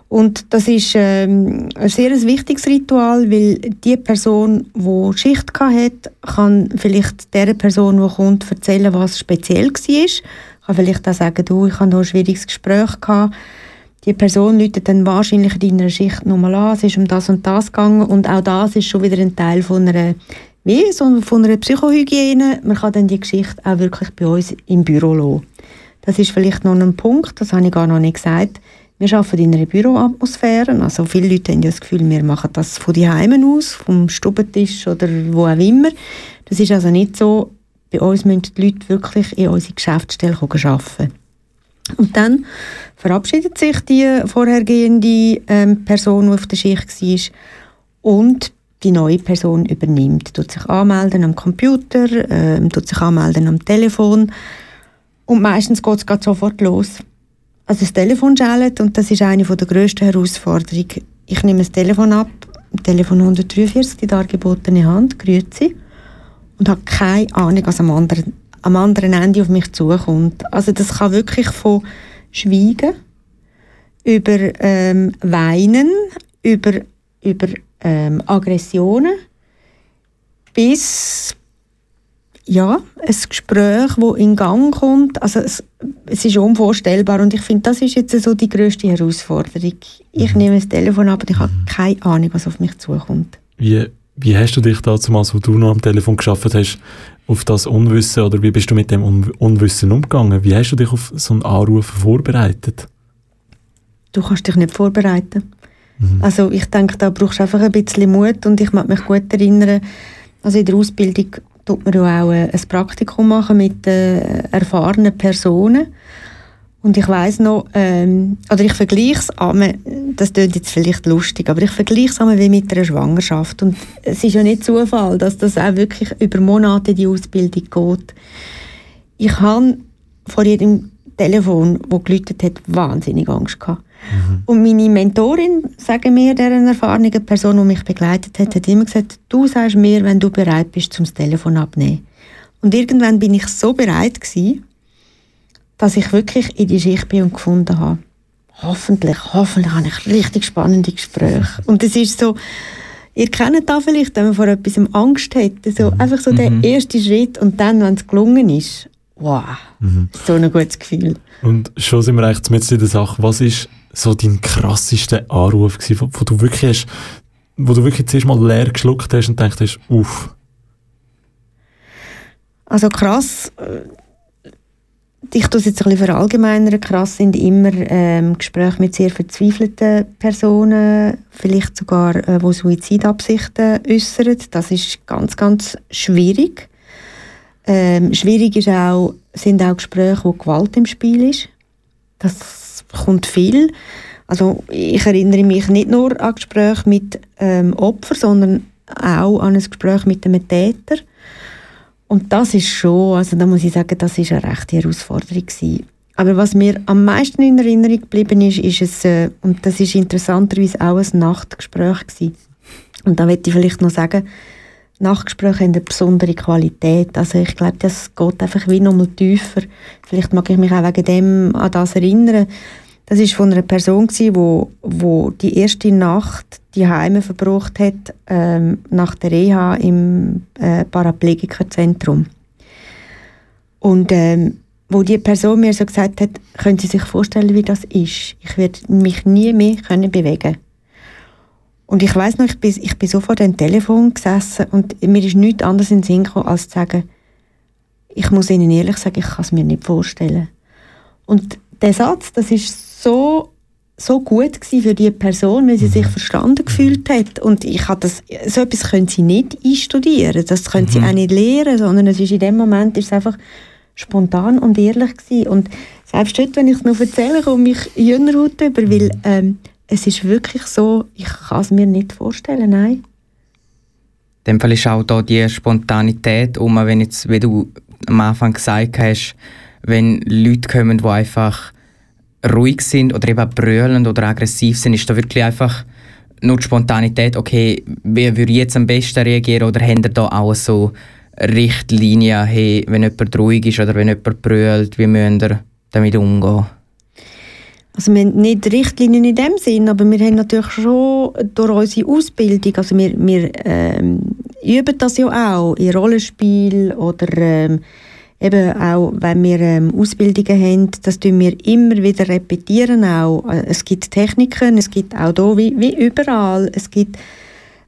[SPEAKER 6] Und das ist ähm, ein sehr wichtiges Ritual, weil die Person, die Schicht hat, kann vielleicht der Person, die kommt, erzählen, was speziell war. Kann vielleicht auch sagen, du, ich hatte noch ein schwieriges Gespräch. Gehabt. Die Person läutet dann wahrscheinlich in deiner Schicht nochmal an, es ist um das und das gegangen und auch das ist schon wieder ein Teil von einer, wie, so von einer Psychohygiene. Man kann dann die Geschichte auch wirklich bei uns im Büro lassen. Das ist vielleicht noch ein Punkt, das habe ich gar noch nicht gesagt. Wir arbeiten in einer Büroatmosphäre. Also viele Leute haben ja das Gefühl, wir machen das von die Heimen aus, vom Stubentisch oder wo auch immer. Das ist also nicht so. Bei uns müssen die Leute wirklich in unsere Geschäftsstelle arbeiten. Und dann verabschiedet sich die vorhergehende ähm, Person, die auf der Schicht war, und die neue Person übernimmt. Tut sich anmelden am Computer, ähm, tut sich anmelden am Telefon. Und meistens geht es sofort los. Also das Telefon schellt und das ist eine der grössten Herausforderungen. Ich nehme das Telefon ab, Telefon 143, die dargebotene Hand, grüezi und habe keine Ahnung, was am anderen, am anderen Ende auf mich zukommt. Also das kann wirklich von Schweigen über ähm, Weinen, über, über ähm, Aggressionen bis ja, ein Gespräch, das in Gang kommt. Also es, es ist unvorstellbar und ich finde, das ist jetzt so die grösste Herausforderung. Ich nehme das Telefon ab und ich habe keine Ahnung, was auf mich zukommt.
[SPEAKER 4] Wie, wie hast du dich damals, wo du noch am Telefon geschafft hast, auf das Unwissen oder wie bist du mit dem Un Unwissen umgegangen? Wie hast du dich auf so einen Anruf vorbereitet?
[SPEAKER 6] Du kannst dich nicht vorbereiten. Also ich denke, da brauchst du einfach ein bisschen Mut und ich mag mich gut erinnern, also in der Ausbildung tut man ja auch äh, ein Praktikum machen mit äh, erfahrenen Personen und ich weiß noch, ähm, oder ich vergleiche es einmal, das klingt jetzt vielleicht lustig, aber ich vergleiche es einmal wie mit einer Schwangerschaft und es ist ja nicht Zufall, dass das auch wirklich über Monate die Ausbildung geht. Ich habe vor jedem Telefon, wo geläutet hat, wahnsinnig Angst gehabt. Und meine Mentorin, sagen mir, deren erfahrene Person, die mich begleitet hat, hat immer gesagt, du sagst mir, wenn du bereit bist, zum Telefon abnehmen. Und irgendwann bin ich so bereit gewesen, dass ich wirklich in die Schicht bin und gefunden habe, hoffentlich, hoffentlich habe ich richtig spannende Gespräche. Und es ist so, ihr kennt das vielleicht, wenn man vor etwas Angst hat, so, einfach so der erste Schritt und dann, wenn es gelungen ist, wow, so ein gutes Gefühl.
[SPEAKER 4] Und schon sind wir eigentlich mit in der Sache. Was ist so dein krassester Anruf gewesen, wo, wo du wirklich hast, wo du wirklich zuerst mal leer geschluckt hast und hast, uff.
[SPEAKER 6] Also krass, äh, ich tue es jetzt ein bisschen verallgemeinern, krass sind immer ähm, Gespräche mit sehr verzweifelten Personen, vielleicht sogar, äh, die Suizidabsichten äußern. Das ist ganz, ganz schwierig. Ähm, schwierig ist auch, sind auch Gespräche, wo Gewalt im Spiel ist. Das kommt viel. Also ich erinnere mich nicht nur an Gespräche mit ähm, Opfern, sondern auch an ein Gespräch mit einem Täter. Und das ist schon, also da muss ich sagen, das ist eine rechte Herausforderung gewesen. Aber was mir am meisten in Erinnerung geblieben ist, ist es, äh, und das ist interessanterweise auch ein Nachtgespräch gewesen. Und da möchte ich vielleicht noch sagen, Nachtgespräche haben eine besondere Qualität. Also ich glaube, das geht einfach wie nochmal tiefer. Vielleicht mag ich mich auch wegen dem an das erinnern. Das ist von einer Person gewesen, wo, wo die erste Nacht die Heime verbracht hat ähm, nach der Reha im äh, Paraplegikerzentrum. Und ähm, wo die Person mir so gesagt hat, können Sie sich vorstellen, wie das ist? Ich werde mich nie mehr können bewegen. Und ich weiß noch, ich bin, ich bin so vor dem Telefon gesessen und mir ist nichts anderes in den Sinn gekommen, als zu sagen, ich muss Ihnen ehrlich sagen, ich kann es mir nicht vorstellen. Und der Satz, das ist so so gut gewesen für die Person, weil sie sich verstanden gefühlt hat. Und ich habe das, so etwas können sie nicht einstudieren, das können sie auch nicht lehren, sondern es ist in dem Moment ist es einfach spontan und ehrlich gewesen. Und selbst dort, wenn ich es noch erzähle, komme ich Jüngerhaut über, weil ähm, es ist wirklich so, ich kann es mir nicht vorstellen, nein.
[SPEAKER 3] In dem Fall ist auch da die Spontanität um, wenn jetzt, wie du am Anfang gesagt hast, wenn Leute kommen, die einfach ruhig sind oder eben brüllen oder aggressiv sind, ist da wirklich einfach nur die Spontanität, okay, wie würde ich jetzt am besten reagieren oder haben da auch so Richtlinien, hey, wenn jemand ruhig ist oder wenn jemand brüllt, wie müssen wir damit umgehen?
[SPEAKER 6] Also wir haben nicht Richtlinien in dem Sinn, aber wir haben natürlich schon durch unsere Ausbildung, also wir, wir ähm, üben das ja auch in Rollenspiel oder ähm, eben auch, wenn wir ähm, Ausbildungen haben, das tun wir immer wieder repetieren auch. Äh, Es gibt Techniken, es gibt auch da wie, wie überall, es gibt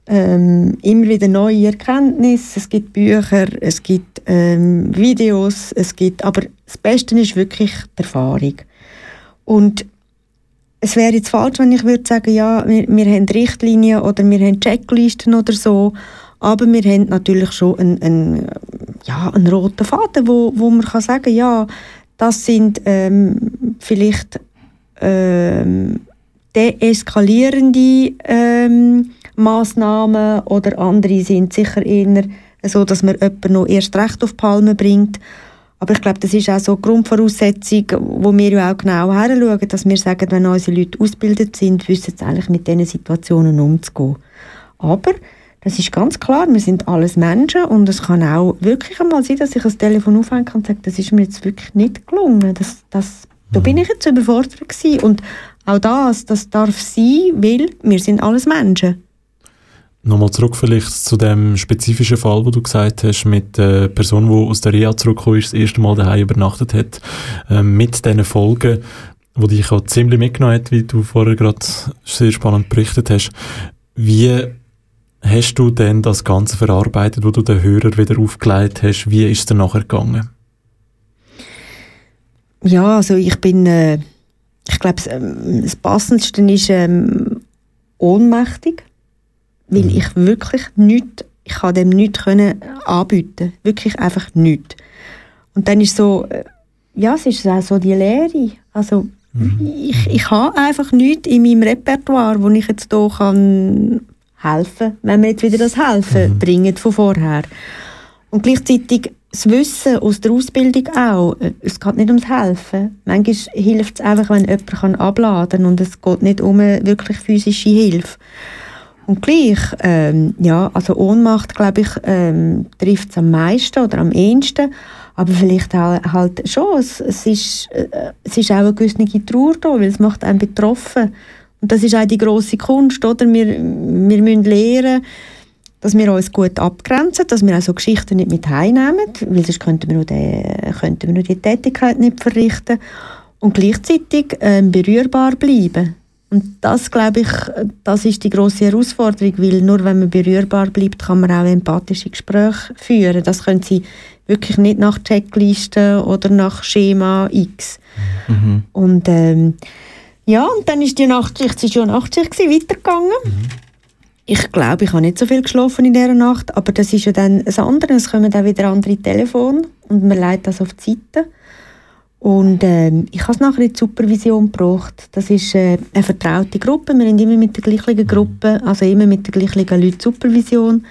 [SPEAKER 6] ähm, immer wieder neue Erkenntnisse, es gibt Bücher, es gibt ähm, Videos, es gibt, aber das Beste ist wirklich die Erfahrung. Und es wäre jetzt falsch, wenn ich würde sagen, ja, wir, wir haben Richtlinien oder wir haben Checklisten oder so, aber wir haben natürlich schon einen, einen, ja, einen roten Faden, wo, wo man kann sagen, ja, das sind ähm, vielleicht ähm, deeskalierende ähm, Maßnahmen oder andere sind sicher eher so, dass man jemanden noch erst recht auf die Palme bringt. Aber ich glaube, das ist auch so eine Grundvoraussetzung, wo wir ja auch genau heranschauen, dass wir sagen, wenn unsere Leute ausgebildet sind, wissen sie eigentlich mit diesen Situationen umzugehen. Aber das ist ganz klar, wir sind alles Menschen und es kann auch wirklich einmal sein, dass ich das Telefon aufhänge und sage, das ist mir jetzt wirklich nicht gelungen. Das, das, da bin ich jetzt überfordert gewesen. Und auch das, das darf sein, weil wir sind alles Menschen.
[SPEAKER 4] Nochmal zurück vielleicht zu dem spezifischen Fall, wo du gesagt hast, mit der Person, die aus der Reha zurückgekommen ist, das erste Mal daheim übernachtet hat, ähm, mit diesen Folgen, wo dich auch ziemlich mitgenommen hat, wie du vorher gerade sehr spannend berichtet hast. Wie hast du denn das Ganze verarbeitet, wo du den Hörer wieder aufgelegt hast? Wie ist es dir nachher gegangen?
[SPEAKER 6] Ja, also ich bin, äh, ich glaube, das, ähm, das Passendste ist ähm, ohnmächtig, weil ich wirklich nichts, ich kann dem nichts können anbieten, wirklich einfach nichts. Und dann ist so, äh, ja, es ist auch so die Leere, also ich, ich habe einfach nichts in meinem Repertoire, wo ich jetzt hier kann helfen, wenn wir jetzt wieder das Helfen bringen von vorher. Und gleichzeitig das Wissen aus der Ausbildung auch, es geht nicht ums Helfen. Manchmal hilft es einfach, wenn jemand kann abladen kann und es geht nicht um eine wirklich physische Hilfe. Und gleich, ähm, ja, also Ohnmacht, glaube ich, ähm, trifft es am meisten oder am ehesten. Aber vielleicht auch, halt schon, es, es, ist, äh, es ist auch eine gewisse Trauer da, weil es macht einen betroffen. Das ist auch die grosse Kunst, oder? Wir, wir müssen lernen, dass wir uns gut abgrenzen, dass wir auch so Geschichten nicht mit heimnehmen, weil sonst könnten wir, nur den, könnten wir nur die Tätigkeit nicht verrichten und gleichzeitig ähm, berührbar bleiben. Und das, glaube ich, das ist die große Herausforderung, weil nur wenn man berührbar bleibt, kann man auch empathische Gespräche führen. Das können Sie wirklich nicht nach Checklisten oder nach Schema X.
[SPEAKER 3] Mhm.
[SPEAKER 6] Und ähm, ja, und dann ist die Nachtschicht, ist ja Nachtschicht weitergegangen. Ich glaube, ich habe nicht so viel geschlafen in dieser Nacht, aber das ist ja dann das andere, es kommen dann wieder andere Telefone und man leitet das auf die Seite. Und ähm, ich habe es nachher in die Supervision gebracht. Das ist äh, eine vertraute Gruppe. Wir haben immer mit der gleichen Gruppe, also immer mit der gleichen Leuten Supervision,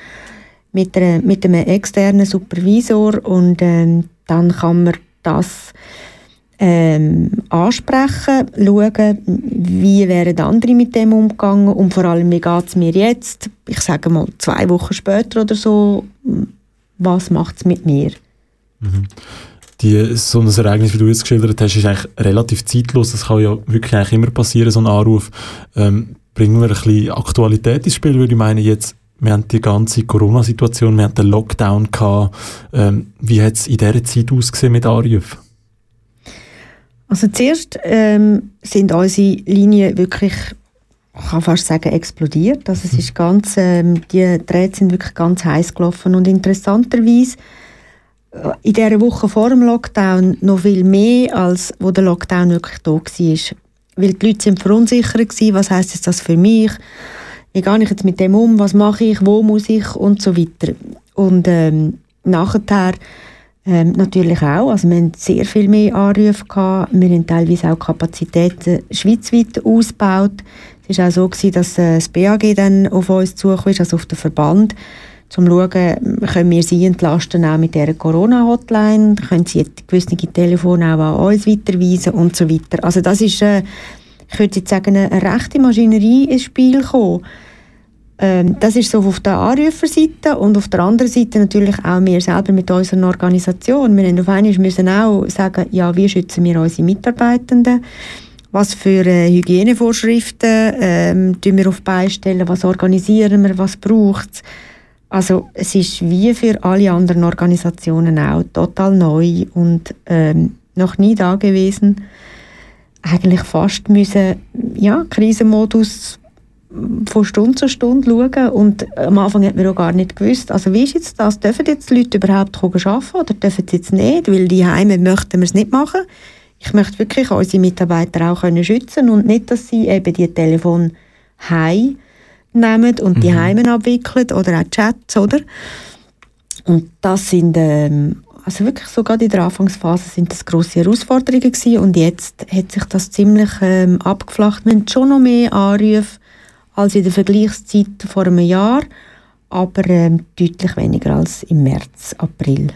[SPEAKER 6] mit, einer, mit einem externen Supervisor und ähm, dann kann man das ähm, ansprechen, schauen, wie wären andere mit dem umgegangen und vor allem, wie geht es mir jetzt, ich sage mal zwei Wochen später oder so, was macht es mit mir?
[SPEAKER 4] Die, so ein Ereignis, wie du jetzt geschildert hast, ist eigentlich relativ zeitlos. Das kann ja wirklich eigentlich immer passieren, so ein Anruf. Ähm, bringen wir ein bisschen Aktualität ins Spiel, würde ich meinen, jetzt, wir haben die ganze Corona-Situation, wir haben den Lockdown gehabt. Ähm, wie hat es in dieser Zeit ausgesehen mit Anrufen?
[SPEAKER 6] Also zuerst ähm, sind unsere Linien wirklich, ich kann fast sagen, explodiert. Also es ist ganz, ähm, die Drähte sind wirklich ganz heiß gelaufen und interessanterweise äh, in dieser Woche vor dem Lockdown noch viel mehr, als wo der Lockdown wirklich da war. Weil die Leute sind verunsichert gewesen, was jetzt das für mich? Wie gehe ich jetzt mit dem um? Was mache ich? Wo muss ich? Und so weiter. Und ähm, nachher ähm, natürlich auch. Also wir haben sehr viel mehr Anrufe gehabt. Wir haben teilweise auch Kapazitäten schweizweit ausgebaut. Es war auch so, gewesen, dass äh, das BAG dann auf uns zukam, also auf den Verband, um zu schauen, können wir sie entlasten, auch mit dieser Corona-Hotline, können sie gewisse Telefone auch an uns weiterweisen und so weiter. Also das ist, äh, ich würde jetzt sagen, eine rechte Maschinerie ins Spiel gekommen. Ähm, das ist so auf der Anruferseite und auf der anderen Seite natürlich auch wir selber mit unserer Organisation. Wir müssen auf einmal müssen auch sagen, ja, wie schützen wir unsere Mitarbeitenden? Was für äh, Hygienevorschriften ähm, tun wir auf die Beine stellen? Was organisieren wir? Was braucht es? Also es ist wie für alle anderen Organisationen auch total neu und ähm, noch nie da gewesen. Eigentlich fast müssen ja, Krisenmodus von Stunde zu Stunde schauen und am Anfang hat man auch gar nicht gewusst, also wie ist jetzt das, dürfen jetzt die Leute überhaupt arbeiten oder dürfen sie jetzt nicht, weil die Heime möchten wir es nicht machen. Ich möchte wirklich unsere Mitarbeiter auch können schützen und nicht, dass sie eben die Telefon heim nehmen und die Heimen abwickeln oder auch Chats, oder? Und das sind ähm, also wirklich so gerade in der Anfangsphase sind das grosse Herausforderungen gewesen und jetzt hat sich das ziemlich ähm, abgeflacht. Wir haben schon noch mehr Anrufe als in der Vergleichszeit vor einem Jahr, aber ähm, deutlich weniger als im März, April.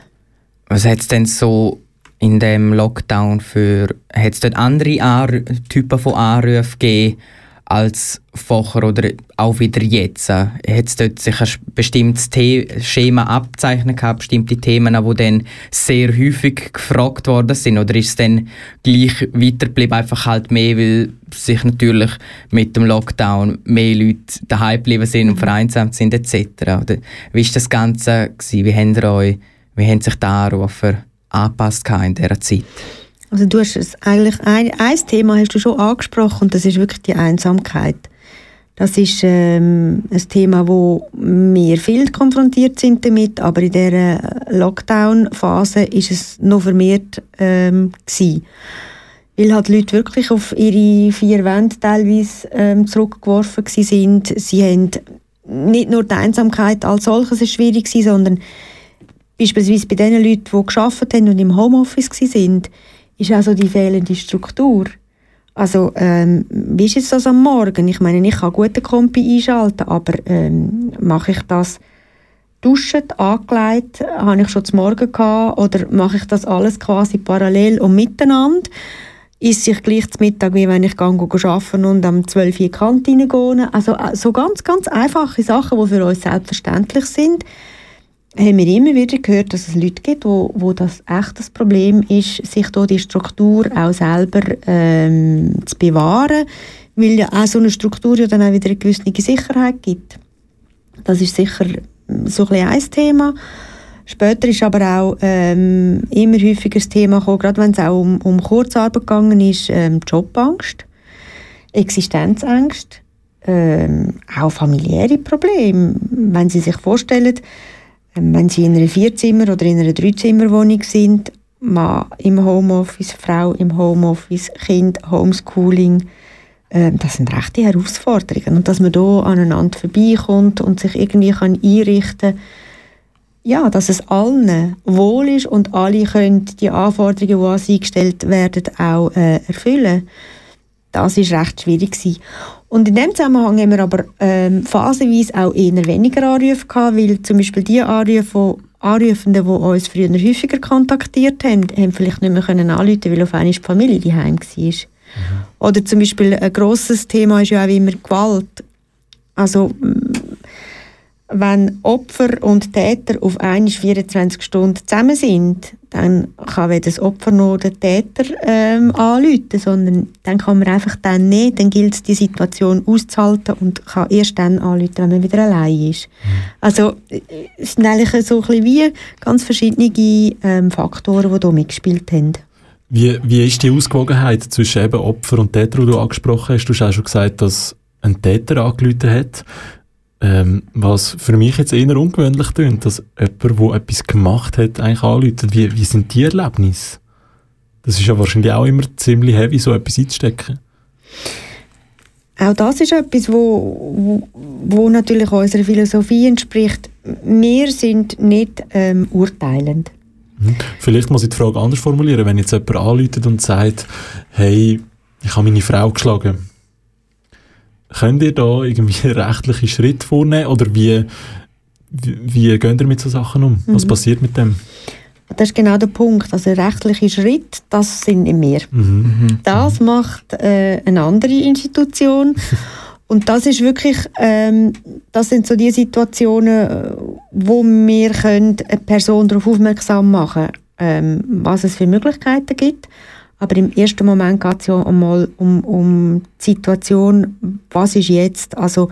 [SPEAKER 3] Was hat es denn so in dem Lockdown für, hat es dort andere Anru Typen von Anrufen gegeben als vorher oder auch wieder jetzt? Hat es dort sich ein bestimmtes The Schema abzeichnen gehabt, bestimmte Themen, die dann sehr häufig gefragt worden sind? Oder ist es dann gleich weitergeblieben, einfach halt mehr, weil sich natürlich mit dem Lockdown mehr Leute daheim geblieben sind und vereinsamt sind etc.? Oder wie ist das Ganze gewesen? Wie haben, ihr euch, wie haben sich die Anrufer angepasst in dieser Zeit?
[SPEAKER 6] Also du hast es eigentlich ein, ein Thema hast du schon angesprochen und das ist wirklich die Einsamkeit. Das ist ähm, ein Thema, wo wir viel konfrontiert sind damit, aber in der Lockdown-Phase ist es noch vermehrt ähm, gewesen. Weil halt Leute wirklich auf ihre vier Wände teilweise ähm, zurückgeworfen sind. Sie haben nicht nur die Einsamkeit als solches ist schwierig gewesen, sondern beispielsweise bei den Leuten, die geschafft haben und im Homeoffice sind, ist also die fehlende Struktur. Also, ähm, wie ist jetzt das am Morgen? Ich meine, ich kann gute Kompi einschalten, aber ähm, mache ich das duschend, angelegt, habe ich schon zum Morgen gehabt, oder mache ich das alles quasi parallel und miteinander? Ist ich gleich zum Mittag, wie wenn ich gehe arbeiten und am 12 Uhr in die Kantine gehe? Also, äh, so ganz, ganz einfache Sachen, die für uns selbstverständlich sind, haben wir immer wieder gehört, dass es Leute gibt, wo, wo das echt das Problem ist, sich da die Struktur auch selber ähm, zu bewahren, weil ja auch so eine Struktur ja dann auch wieder eine gewisse Sicherheit gibt. Das ist sicher so ein ein Thema. Später ist aber auch ähm, immer häufiger das Thema gekommen, gerade wenn es auch um, um Kurzarbeit gegangen ist, ähm, Jobangst, Existenzängste, ähm, auch familiäre Probleme. Wenn Sie sich vorstellen, ähm, wenn Sie in einer Vierzimmer- oder in einer Dreizimmerwohnung sind, Mann im Homeoffice, Frau im Homeoffice, Kind, Homeschooling, ähm, das sind rechte Herausforderungen. Und dass man da aneinander vorbeikommt und sich irgendwie kann einrichten kann, ja, dass es allen wohl ist und alle können die Anforderungen, die an sie gestellt werden, auch äh, erfüllen. Das ist recht schwierig gewesen. Und in dem Zusammenhang haben wir aber ähm, phasenweise auch eher weniger Anrufe gehabt, weil zum Beispiel die Anrufe von Anrufenden, die uns früher häufiger kontaktiert haben, haben vielleicht nicht mehr können anrufen, weil auf einmal die Familie daheim war. Oder zum Beispiel ein grosses Thema ist ja auch immer Gewalt. Also wenn Opfer und Täter auf einmal 24 Stunden zusammen sind, dann kann weder das Opfer noch der Täter ähm, anrufen, sondern dann kann man einfach dann nicht, dann gilt es, die Situation auszuhalten und kann erst dann anrufen, wenn man wieder allein ist. Also äh, es sind eigentlich so ein bisschen wie ganz verschiedene ähm, Faktoren, die hier mitgespielt haben.
[SPEAKER 4] Wie, wie ist die Ausgewogenheit zwischen eben Opfer und Täter, die du angesprochen hast? Du hast auch schon gesagt, dass ein Täter angerufen hat. Ähm, was für mich jetzt eher ungewöhnlich klingt, dass jemand, der etwas gemacht hat, eigentlich anruft. Wie, wie sind die Erlebnisse? Das ist ja wahrscheinlich auch immer ziemlich heavy, so etwas einzustecken.
[SPEAKER 6] Auch das ist etwas, wo, wo, natürlich unserer Philosophie entspricht. Wir sind nicht ähm, urteilend.
[SPEAKER 4] Mhm. Vielleicht muss ich die Frage anders formulieren. Wenn jetzt jemand anruft und sagt, hey, ich habe meine Frau geschlagen, könnt ihr da irgendwie rechtliche Schritte vornehmen oder wie, wie, wie geht ihr mit so Sachen um? Was
[SPEAKER 6] Mhm.
[SPEAKER 4] passiert mit dem?
[SPEAKER 6] Das ist genau der Punkt. Also rechtliche Schritte, das sind nicht wir.
[SPEAKER 4] Mhm.
[SPEAKER 6] Das macht äh, eine andere Institution. Und das ist wirklich, ähm, das sind so die Situationen, äh, wo wir können eine Person darauf aufmerksam machen ähm, was es für Möglichkeiten gibt. Aber im ersten Moment geht es ja einmal um, um die Situation, was ist jetzt? Also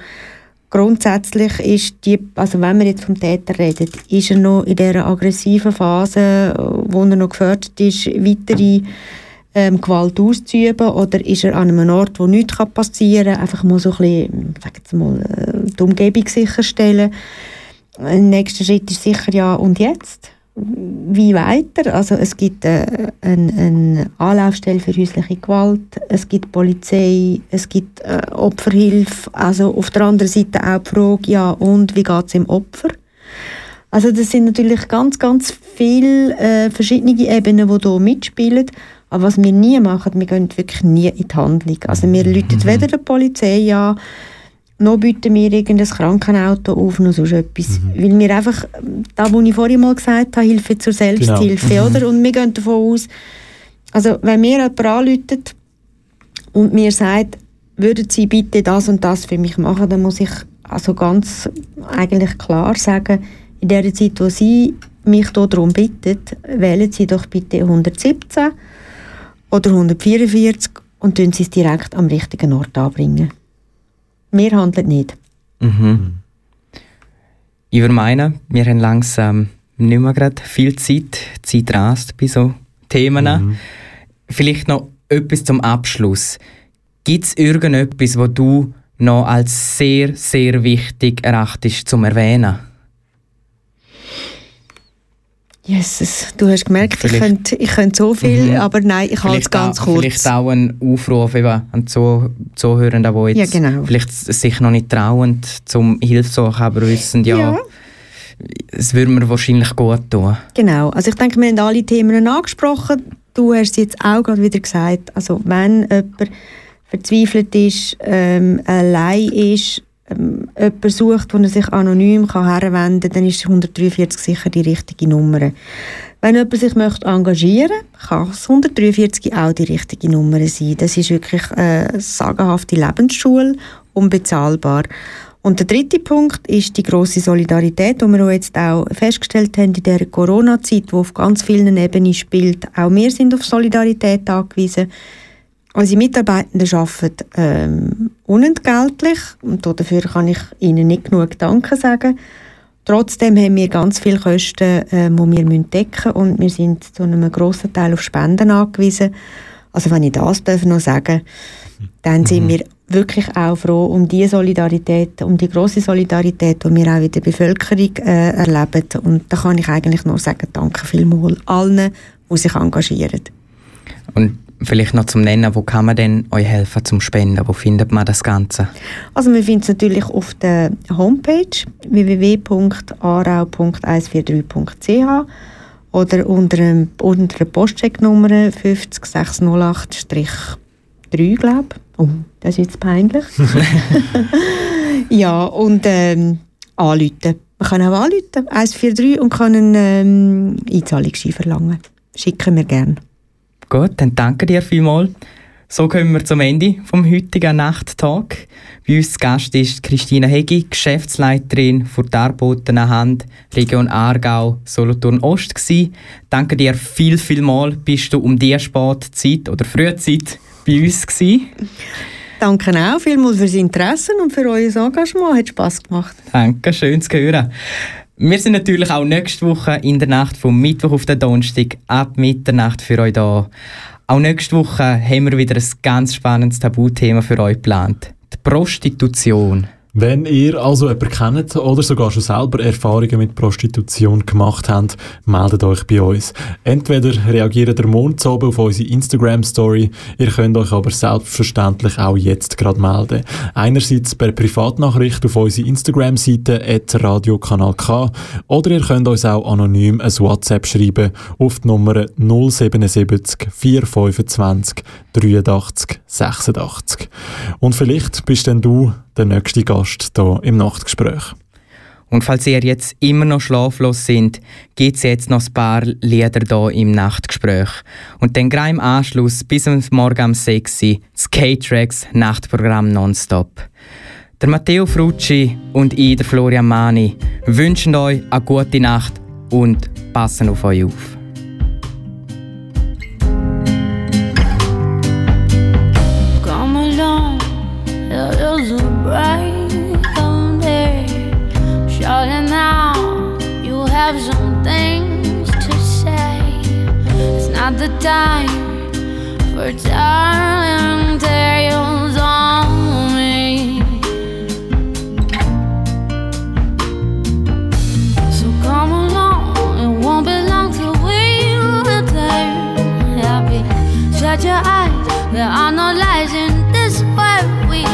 [SPEAKER 6] grundsätzlich ist die, also wenn wir jetzt vom Täter reden, ist er noch in dieser aggressiven Phase, wo er noch gefördert ist, weitere ähm, Gewalt auszuüben oder ist er an einem Ort, wo nichts passieren kann, einfach mal so ein bisschen, sag jetzt mal, äh, die Umgebung sicherstellen. Ein nächster Schritt ist sicher ja, und jetzt? Wie weiter? Also es gibt äh, eine, eine Anlaufstelle für häusliche Gewalt, es gibt Polizei, es gibt äh, Opferhilfe, also auf der anderen Seite auch die Frage, ja und wie geht es dem Opfer? Also das sind natürlich ganz, ganz viele äh, verschiedene Ebenen, die hier mitspielen. Aber was wir nie machen, wir gehen wirklich nie in die Handlung. Also wir läuten weder der Polizei an, noch bieten wir irgendein Krankenauto auf, noch sonst etwas. Weil wir einfach, da wo ich vorhin mal gesagt habe, Hilfe zur Selbsthilfe,
[SPEAKER 4] Genau. Mhm.
[SPEAKER 6] oder? Und wir gehen davon aus, also wenn mir jemand anruft und mir sagt, würden Sie bitte das und das für mich machen, dann muss ich also ganz eigentlich klar sagen, in der Zeit, wo Sie mich darum bitten, wählen Sie doch bitte 117 oder 144 und tun Sie es direkt am richtigen Ort anbringen. Wir handeln nicht.
[SPEAKER 3] Mhm. Ich würde meinen, wir haben langsam nicht mehr gerade viel Zeit. Die Zeit rast bei so Themen. Vielleicht noch etwas zum Abschluss. Gibt es irgendetwas, was du noch als sehr, sehr wichtig erachtest zum Erwähnen?
[SPEAKER 6] Jesus, du hast gemerkt, ich könnte, ich könnte so viel,
[SPEAKER 3] Mhm.
[SPEAKER 6] aber nein, ich halte es ganz
[SPEAKER 3] auch,
[SPEAKER 6] kurz.
[SPEAKER 3] Vielleicht auch ein Aufruf eben an die Zuh- Zuhörenden, die jetzt
[SPEAKER 6] Ja, genau.
[SPEAKER 3] vielleicht sich noch nicht trauen, zum Hilfe zu suchen, aber wissen, ja,
[SPEAKER 6] Ja.
[SPEAKER 3] es würde mir wahrscheinlich gut tun.
[SPEAKER 6] Genau, also ich denke, wir haben alle Themen angesprochen. Du hast es jetzt auch gerade wieder gesagt, also wenn jemand verzweifelt ist, ähm, allein ist, ähm, jemand sucht, wo er sich anonym kann herwenden kann, dann ist 143 sicher die richtige Nummer. Wenn jemand sich möchte engagieren kann es 143 auch die richtige Nummer sein. Das ist wirklich eine sagenhafte Lebensschule, unbezahlbar. Und der dritte Punkt ist die große Solidarität, die wir jetzt auch festgestellt haben in der Corona-Zeit, die auf ganz vielen Ebenen spielt. Auch wir sind auf Solidarität angewiesen. Unsere Mitarbeitenden arbeiten ähm, unentgeltlich und dafür kann ich ihnen nicht genug Danke sagen. Trotzdem haben wir ganz viele Kosten, äh, die wir müssen decken müssen und wir sind zu einem grossen Teil auf Spenden angewiesen. Also wenn ich das darf noch sagen dann sind wir wirklich auch froh um die Solidarität, um die große Solidarität, die wir auch in der Bevölkerung äh, erleben. Und da kann ich eigentlich nur sagen, danke vielmals allen, die sich engagieren.
[SPEAKER 3] Und vielleicht noch zum Nennen, wo kann man denn euch helfen zum Spenden? Wo findet man das Ganze?
[SPEAKER 6] Also wir finden es natürlich auf der Homepage www.arau.143.ch oder unter, unter der Postchecknummer 50608-3, glaube ich. Oh, das ist jetzt peinlich. ja, und ähm, anrufen. Man kann auch anrufen, 143, und kann einen ähm, Einzahlungsschein verlangen. Schicken wir gerne.
[SPEAKER 3] Gut, dann danke dir vielmals. So kommen wir zum Ende vom heutigen Nachttalk. Bei uns zu Gast ist Christina Hegi, Geschäftsleiterin für die Arbeitenden Hand Region Aargau, Solothurn Ost gsi. Danke dir viel, viel mal. Bist du um diese Spätzeit oder Frühzeit bei uns gsi?
[SPEAKER 6] Danke auch vielmals für das Interesse und für euer Engagement. Hat Spass gemacht.
[SPEAKER 3] Danke, schön zu hören. Wir sind natürlich auch nächste Woche in der Nacht vom Mittwoch auf den Donnerstag ab Mitternacht für euch da. Auch nächste Woche haben wir wieder ein ganz spannendes Tabuthema für euch geplant. Die Prostitution.
[SPEAKER 4] Wenn ihr also jemanden kennt oder sogar schon selber Erfahrungen mit Prostitution gemacht habt, meldet euch bei uns. Entweder reagiert der Mond oben auf unsere Instagram-Story, ihr könnt euch aber selbstverständlich auch jetzt gerade melden. Einerseits per Privatnachricht auf unsere Instagram-Seite radiokanal K oder ihr könnt uns auch anonym ein WhatsApp schreiben auf die Nummer 077 425 83 86. Und vielleicht bist denn du der nächste Gast hier im Nachtgespräch.
[SPEAKER 3] Und falls ihr jetzt immer noch schlaflos sind, gibt es jetzt noch ein paar Lieder hier im Nachtgespräch. Und dann gleich im Anschluss bis am Morgen um 6 Uhr das K-Tracks Nachtprogramm nonstop. Der Matteo Frucci und ich, der Florian Mani, wünschen euch eine gute Nacht und passen auf euch auf.
[SPEAKER 5] Not the time for telling tales on me. So come along, it won't be long till we're there. Happy, shut your eyes. There are no lies in this world we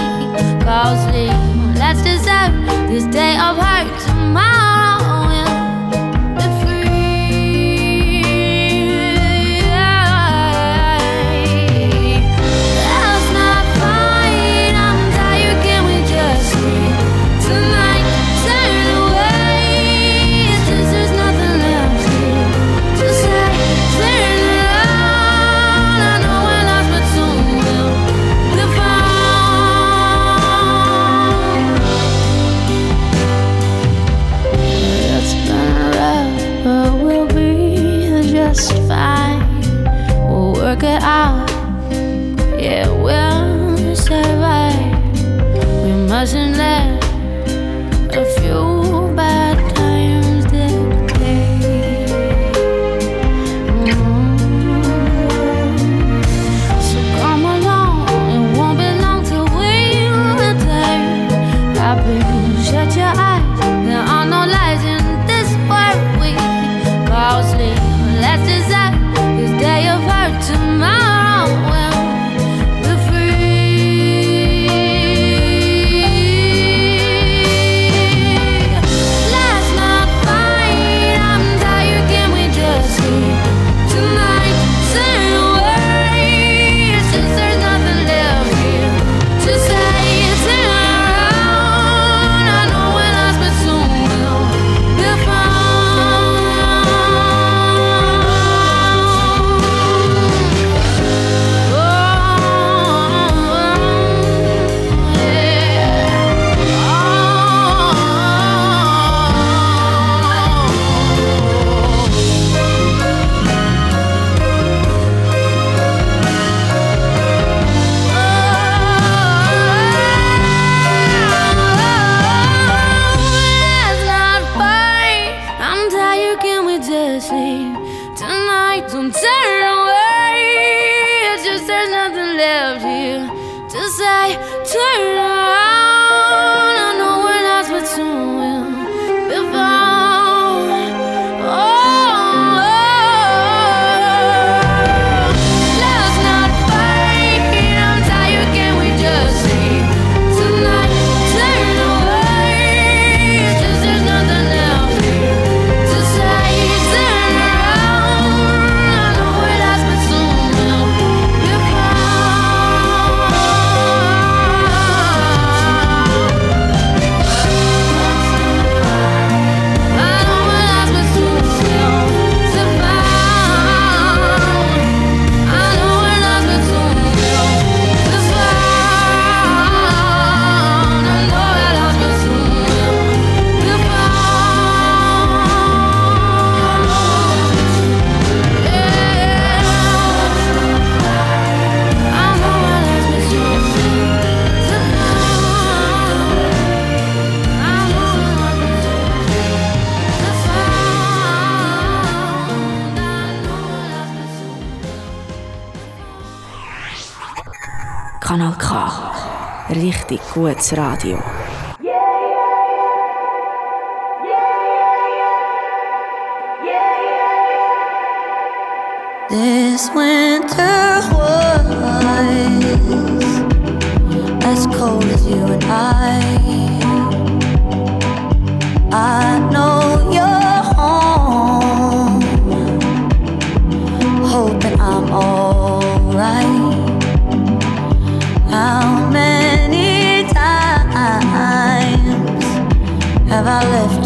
[SPEAKER 5] call sleep. Let's deserve this day of hurt Rādio. This
[SPEAKER 7] winter was as cold as you and I. I love you